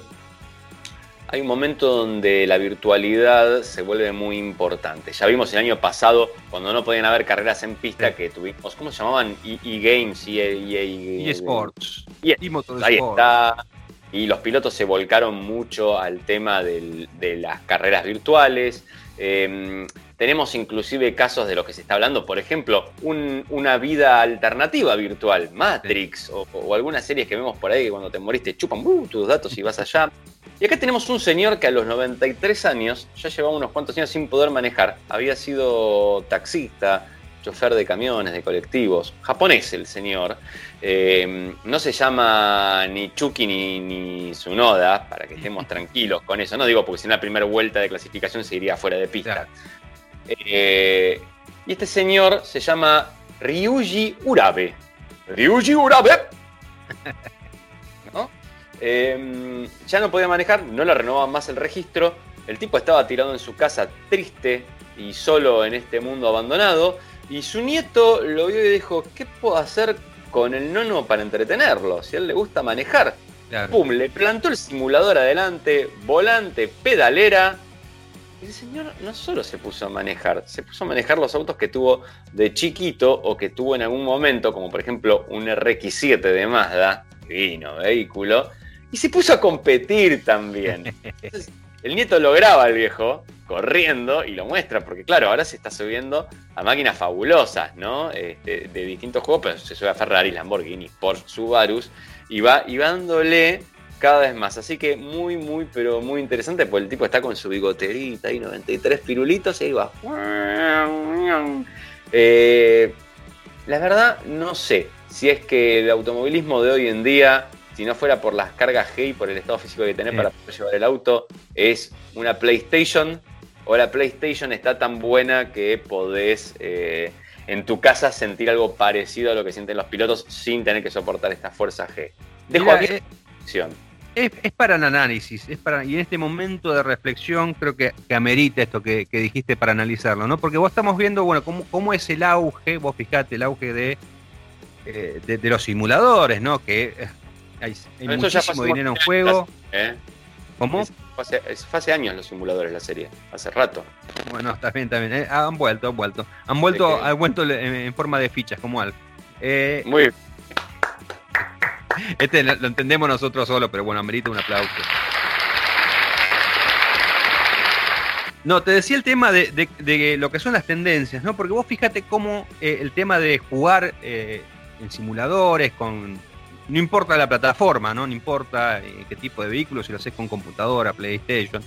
hay un momento donde la virtualidad se vuelve muy importante. Ya vimos el año pasado, cuando no podían haber carreras en pista, que tuvimos, ¿cómo se llamaban? E-Games, e, e, e, Sports. Y, ahí está. Y los pilotos se volcaron mucho al tema de las carreras virtuales. Em, tenemos inclusive casos de lo que se está hablando, por ejemplo, una vida alternativa virtual, Matrix, o, algunas series que vemos por ahí que cuando te moriste chupan uh, tus datos y vas allá. Y acá tenemos un señor que a los 93 años ya llevaba unos cuantos años sin poder manejar. Había sido taxista, chofer de camiones, de colectivos. Japonés el señor. Eh, no se llama ni Chucky ni, ni Tsunoda, para que estemos tranquilos con eso. No digo porque si en la primera vuelta de clasificación se iría fuera de pista. Eh, y este señor se llama Ryuji Urabe. Ryuji Urabe. Em, ya no podía manejar, no le renovaban más el registro. El tipo estaba tirado en su casa triste y solo en este mundo abandonado. Y su nieto lo vio y dijo, ¿qué puedo hacer con el nono para entretenerlo? Si a él le gusta manejar. Pum, le plantó el simulador adelante, volante, pedalera. Y el señor no solo se puso a manejar, se puso a manejar los autos que tuvo de chiquito o que tuvo en algún momento, como por ejemplo un RX7 de Mazda, divino vehículo, y se puso a competir también. el nieto lo graba el viejo corriendo y lo muestra, porque claro, ahora se está subiendo a máquinas fabulosas, ¿no? Este, de distintos juegos, pero se sube a Ferrari, Lamborghini, Porsche, Subaru, y va, y dándole cada vez más. Así que muy, muy, pero muy interesante, porque el tipo está con su bigoterita y 93 pirulitos y ahí va. Eh, la verdad, no sé si es que el automovilismo de hoy en día si no fuera por las cargas G y por el estado físico que tenés para poder llevar el auto, es una PlayStation o la PlayStation está tan buena que podés eh, en tu casa sentir algo parecido a lo que sienten los pilotos sin tener que soportar esta fuerza G. Dejo aquí eh, es, es, para el análisis, es para, y en este momento de reflexión creo que, amerita esto que, dijiste para analizarlo, ¿no? Porque vos estamos viendo, bueno, cómo, cómo es el auge, vos fijate, el auge de, eh, de, los simuladores, ¿no? Que hay, muchísimo dinero en juego. ¿eh? ¿Cómo? Fue hace, años los simuladores la serie, hace rato. Bueno, está bien, está bien. Eh, han vuelto, han vuelto. Han vuelto, han vuelto en, forma de fichas, como algo. Eh, Muy bien. Este lo, entendemos nosotros solo, pero bueno, amerita un aplauso. No, te decía el tema de, lo que son las tendencias, ¿no? Porque vos fíjate cómo el tema de jugar en simuladores, con no importa la plataforma, ¿no? No importa eh, qué tipo de vehículo, si lo haces con computadora, PlayStation,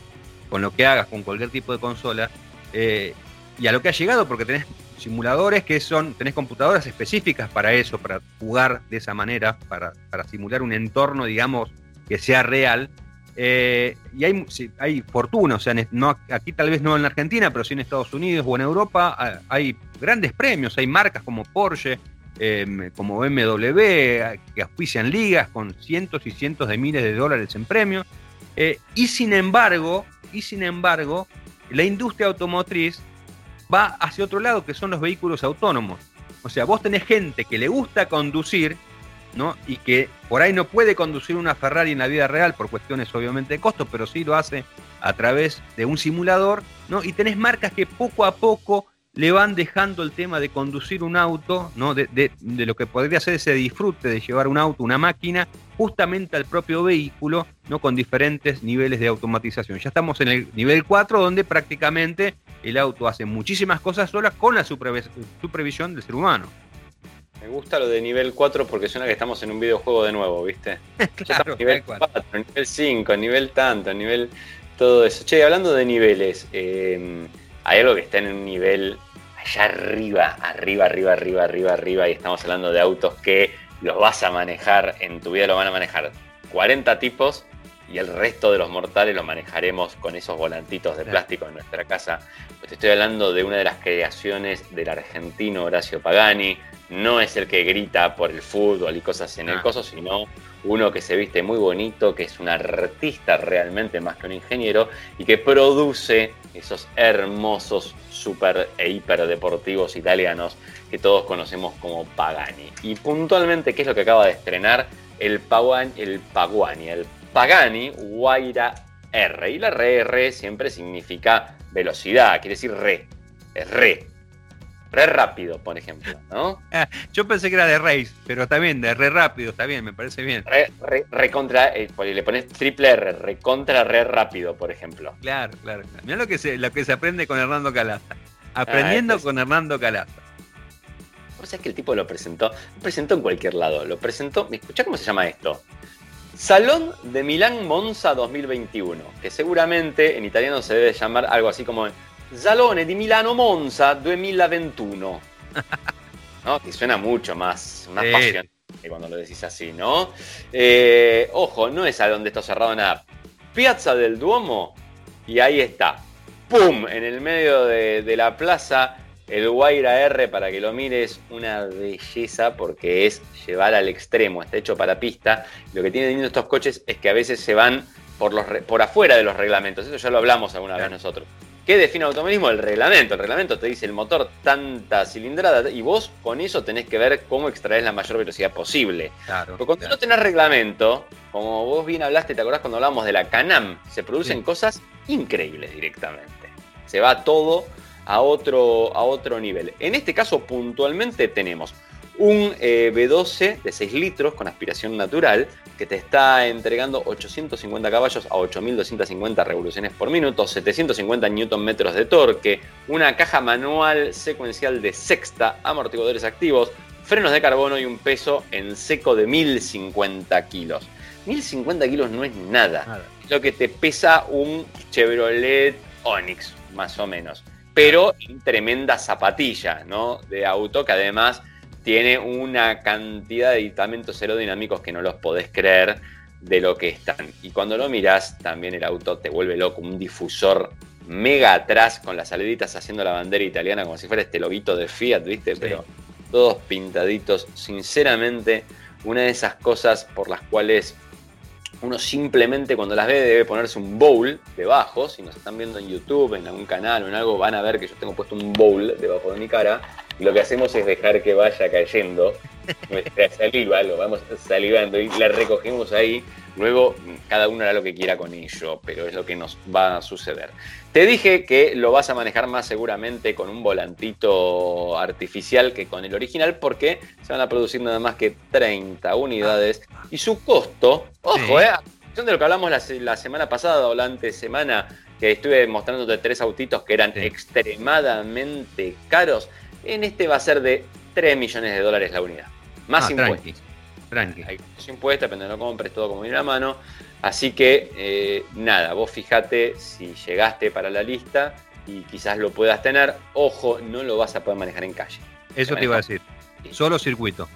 con lo que hagas, con cualquier tipo de consola. Eh, y a lo que ha llegado, porque tenés simuladores que son, tenés computadoras específicas para eso, para jugar de esa manera, para, simular un entorno, digamos, que sea real. Eh, y hay, hay fortuna, o sea, no, aquí tal vez no en Argentina, pero sí en Estados Unidos o en Europa, hay grandes premios. Hay marcas como Porsche, em, como BMW, que auspician ligas con cientos y cientos de miles de dólares en premios. Eh, y sin embargo, y sin embargo, la industria automotriz va hacia otro lado, que son los vehículos autónomos. O sea, vos tenés gente que le gusta conducir, ¿no? Y que por ahí no puede conducir una Ferrari en la vida real por cuestiones obviamente de costo, pero sí lo hace a través de un simulador, ¿no? Y tenés marcas que poco a poco le van dejando el tema de conducir un auto, ¿no? De, de, lo que podría ser ese disfrute de llevar un auto, una máquina, justamente al propio vehículo, ¿no? Con diferentes niveles de automatización. Ya estamos en el nivel 4, donde prácticamente el auto hace muchísimas cosas solas con la supervisión del ser humano. Me gusta lo de nivel 4 porque suena que estamos en un videojuego de nuevo, ¿viste? claro, nivel 4, nivel 5, nivel tanto, nivel todo eso. Che, hablando de niveles, eh, hay algo que está en un nivel allá arriba, arriba, arriba, arriba, arriba, arriba, y estamos hablando de autos que los vas a manejar, en tu vida lo van a manejar 40 tipos y el resto de los mortales lo manejaremos con esos volantitos de plástico en nuestra casa. Pues te estoy hablando de una de las creaciones del argentino Horacio Pagani. No es el que grita por el fútbol y cosas en el ah. coso, sino uno que se viste muy bonito, que es un artista realmente más que un ingeniero y que produce esos hermosos super e hiper deportivos italianos que todos conocemos como Pagani. Y puntualmente, ¿qué es lo que acaba de estrenar? El Pagani, el Pagani, el Pagani Guaira R. Y la RR siempre significa velocidad, quiere decir re, es re. Re rápido, por ejemplo, ¿no? Ah, yo pensé que era de race, pero también de re rápido, está bien, me parece bien. Re, contra, eh, le pones triple R, re contra re rápido, por ejemplo. Claro, claro. Mira lo que se, lo que se aprende con Hernando Calaza. Aprendiendo ah, con Hernando Calaza. O sea, es que el tipo lo presentó, lo presentó en cualquier lado, lo presentó, escucha cómo se llama esto? Salón de Milán Monza 2021, que seguramente en italiano se debe llamar algo así como Salone di Milano Monza 2021. ¿No? Que suena mucho más, más que cuando lo decís así, ¿no? Eh, ojo, no es Salón de esto cerrado nada. Piazza del Duomo, y ahí está. ¡Pum! En el medio de, de la plaza el Guaira R, para que lo mires, una belleza porque es llevar al extremo, está hecho para pista. Lo que tienen estos coches es que a veces se van por, los, por afuera de los reglamentos. Eso ya lo hablamos alguna vez nosotros. ¿Qué define automovilismo? El reglamento. El reglamento te dice el motor tanta cilindrada y vos con eso tenés que ver cómo extraer la mayor velocidad posible. Claro, Pero cuando no tenés reglamento, como vos bien hablaste, ¿te acordás cuando hablamos de la Canam? Se producen cosas increíbles directamente. Se va todo a otro, a otro nivel. En este caso puntualmente tenemos un eh, B12 de 6 litros con aspiración natural que te está entregando 850 caballos a 8250 revoluciones por minuto, 750 newton metros de torque, una caja manual secuencial de sexta, amortiguadores activos, frenos de carbono y un peso en seco de 1050 kilos. 1050 kilos no es nada, nada. lo que te pesa un Chevrolet Onix, más o menos pero en tremenda zapatilla ¿no? de auto que además tiene una cantidad de aditamentos aerodinámicos que no los podés creer de lo que están. Y cuando lo miras, también el auto te vuelve loco, un difusor mega atrás con las saliditas haciendo la bandera italiana como si fuera este loguito de Fiat, ¿viste? Pero todos pintaditos. Sinceramente, una de esas cosas por las cuales uno simplemente cuando las ve debe ponerse un bowl debajo. Si nos están viendo en YouTube, en algún canal o en algo, van a ver que yo tengo puesto un bowl debajo de mi cara. Lo que hacemos es dejar que vaya cayendo nuestra saliva, lo vamos salivando y la recogemos ahí. Luego cada uno hará lo que quiera con ello, pero es lo que nos va a suceder. Te dije que lo vas a manejar más seguramente con un volantito artificial que con el original porque se van a producir nada más que 30 unidades y su costo, ojo, eh, de lo que hablamos la, semana pasada o la antes semana que estuve mostrándote tres autitos que eran extremadamente caros, en este va a ser de 3 millones de dólares la unidad. Más ah, impuestos. Tranqui. Hay impuestos, depende de no compres todo como viene a mano. Así que eh, nada, vos fíjate si llegaste para la lista y quizás lo puedas tener. Ojo, no lo vas a poder manejar en calle. Eso te iba a decir. Solo circuito.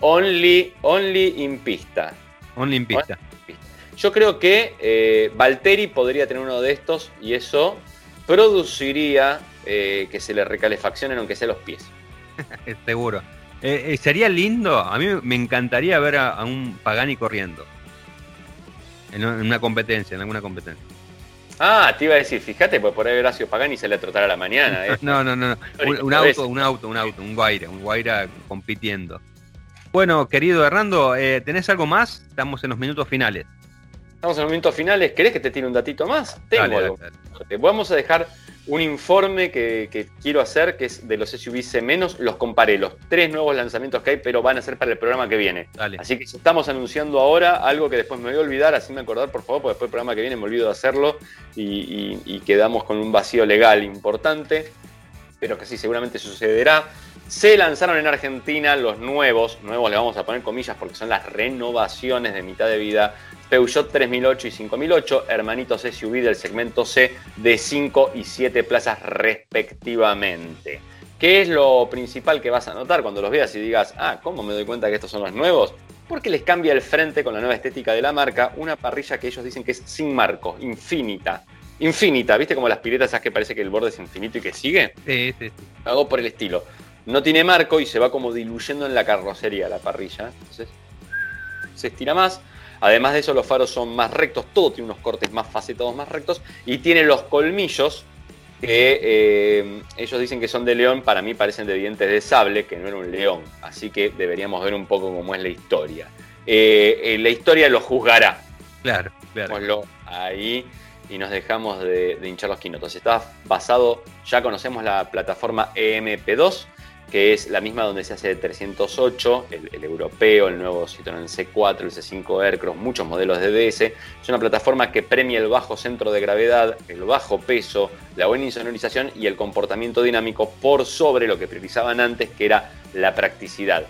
Only, only in pista. Only in pista. Yo creo que eh, Valtteri podría tener uno de estos y eso produciría eh, que se le recalefaccionen aunque sea los pies. Seguro. Eh, sería lindo, a mí me encantaría ver a, un Pagani corriendo. En una competencia, en alguna competencia. Ah, te iba a decir, fíjate, pues por ahí Horacio Pagani se le trotará a la mañana. no, no, no, no. Un, auto, un auto, un auto, un Guaira, un Guaira compitiendo. Bueno, querido Hernando, ¿tenés algo más? Estamos en los minutos finales. Estamos en los minutos finales. ¿Querés que te tire un datito más? Tengo algo. Vamos a dejar un informe que, quiero hacer, que es de los SUV C-, los comparé, los tres nuevos lanzamientos que hay, pero van a ser para el programa que viene. Así que estamos anunciando ahora algo que después me voy a olvidar, así me acordar, por favor, porque después el programa que viene me olvido de hacerlo y, quedamos con un vacío legal importante, pero que sí, seguramente sucederá. Se lanzaron en Argentina los nuevos, nuevos le vamos a poner comillas porque son las renovaciones de mitad de vida Peugeot 3008 y 5008, hermanitos SUV del segmento C de 5 y 7 plazas respectivamente. ¿Qué es lo principal que vas a notar cuando los veas y digas, ah, ¿cómo me doy cuenta que estos son los nuevos? Porque les cambia el frente con la nueva estética de la marca, una parrilla que ellos dicen que es sin marco, infinita. Infinita, ¿viste como las piletas esas que parece que el borde es infinito y que sigue? Sí, sí, sí. Hago por el estilo. No tiene marco y se va como diluyendo en la carrocería la parrilla. Entonces, se estira más. Además de eso, los faros son más rectos, todo tiene unos cortes más facetados, más rectos, y tiene los colmillos que eh, ellos dicen que son de león, para mí parecen de dientes de sable, que no era un león, así que deberíamos ver un poco cómo es la historia. Eh, eh, la historia lo juzgará. Claro, claro. ahí y nos dejamos de, de hinchar los quinotos. Está basado, ya conocemos la plataforma EMP2, que es la misma donde se hace el 308, el, europeo, el nuevo Citroën C4, el C5 Aircross, muchos modelos de DS. Es una plataforma que premia el bajo centro de gravedad, el bajo peso, la buena insonorización y el comportamiento dinámico por sobre lo que priorizaban antes, que era la practicidad.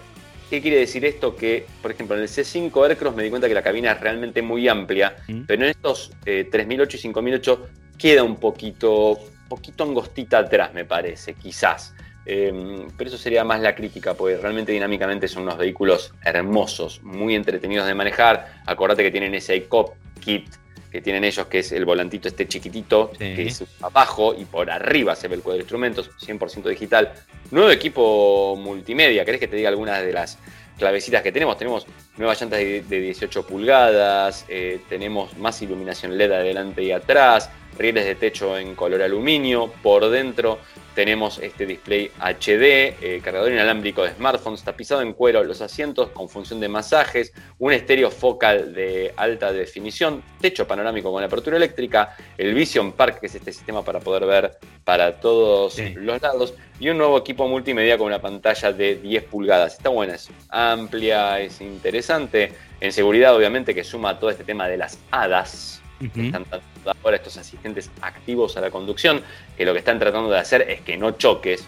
¿Qué quiere decir esto? Que, por ejemplo, en el C5 Aircross me di cuenta que la cabina es realmente muy amplia, mm. pero en estos 3008 eh, y 5008 queda un poquito, poquito angostita atrás, me parece, quizás. Em, pero eso sería más la crítica, porque realmente dinámicamente son unos vehículos hermosos, muy entretenidos de manejar. Acordate que tienen ese ICOP kit que tienen ellos, que es el volantito este chiquitito, que es abajo y por arriba se ve el cuadro de instrumentos, 100% digital. Nuevo equipo multimedia, ¿querés que te diga algunas de las clavecitas que tenemos? Tenemos nuevas llantas de 18 pulgadas, eh, tenemos más iluminación LED adelante y atrás, rieles de techo en color aluminio, por dentro tenemos este display HD, eh, cargador inalámbrico de smartphones, tapizado en cuero los asientos con función de masajes, un estéreo focal de alta definición, techo panorámico con apertura eléctrica, el Vision Park, que es este sistema para poder ver para todos los lados, y un nuevo equipo multimedia con una pantalla de 10 pulgadas. Está buena, es amplia, es interesante. En seguridad, obviamente, que suma todo este tema de las hadas están tratando ahora estos asistentes activos a la conducción, que lo que están tratando de hacer es que no choques.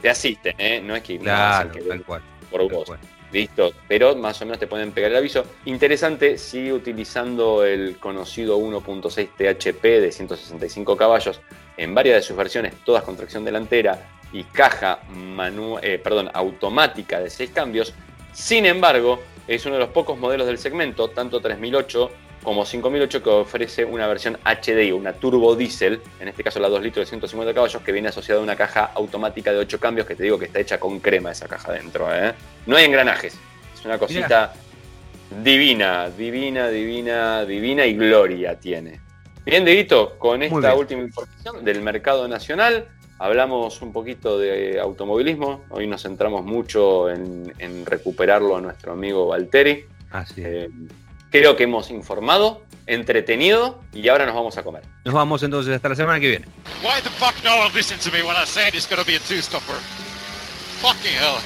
Te asisten, ¿eh? no es que, claro, por vos. Listo, pero más o menos te pueden pegar el aviso. Interesante, sigue utilizando el conocido 1.6 THP de 165 caballos en varias de sus versiones, todas con tracción delantera y caja eh, perdón, automática de 6 cambios. Sin embargo, es uno de los pocos modelos del segmento, tanto 3008 como 5008 que ofrece una versión HDI, una turbo diesel, en este caso la 2 litros de 150 caballos, que viene asociada a una caja automática de 8 cambios, que te digo que está hecha con crema esa caja dentro. ¿eh? No hay engranajes, es una cosita divina, divina, divina, divina y gloria tiene. Bien, Dieguito, con esta última información del mercado nacional, hablamos un poquito de automovilismo. Hoy nos centramos mucho en, recuperarlo a nuestro amigo Valteri. Así es. Eh, Creo que hemos informado, entretenido y ahora nos vamos a comer. Nos vamos entonces hasta la semana que viene. Why the fuck no one listen to me when I say it's gonna be a two-stopper? Fucking hell.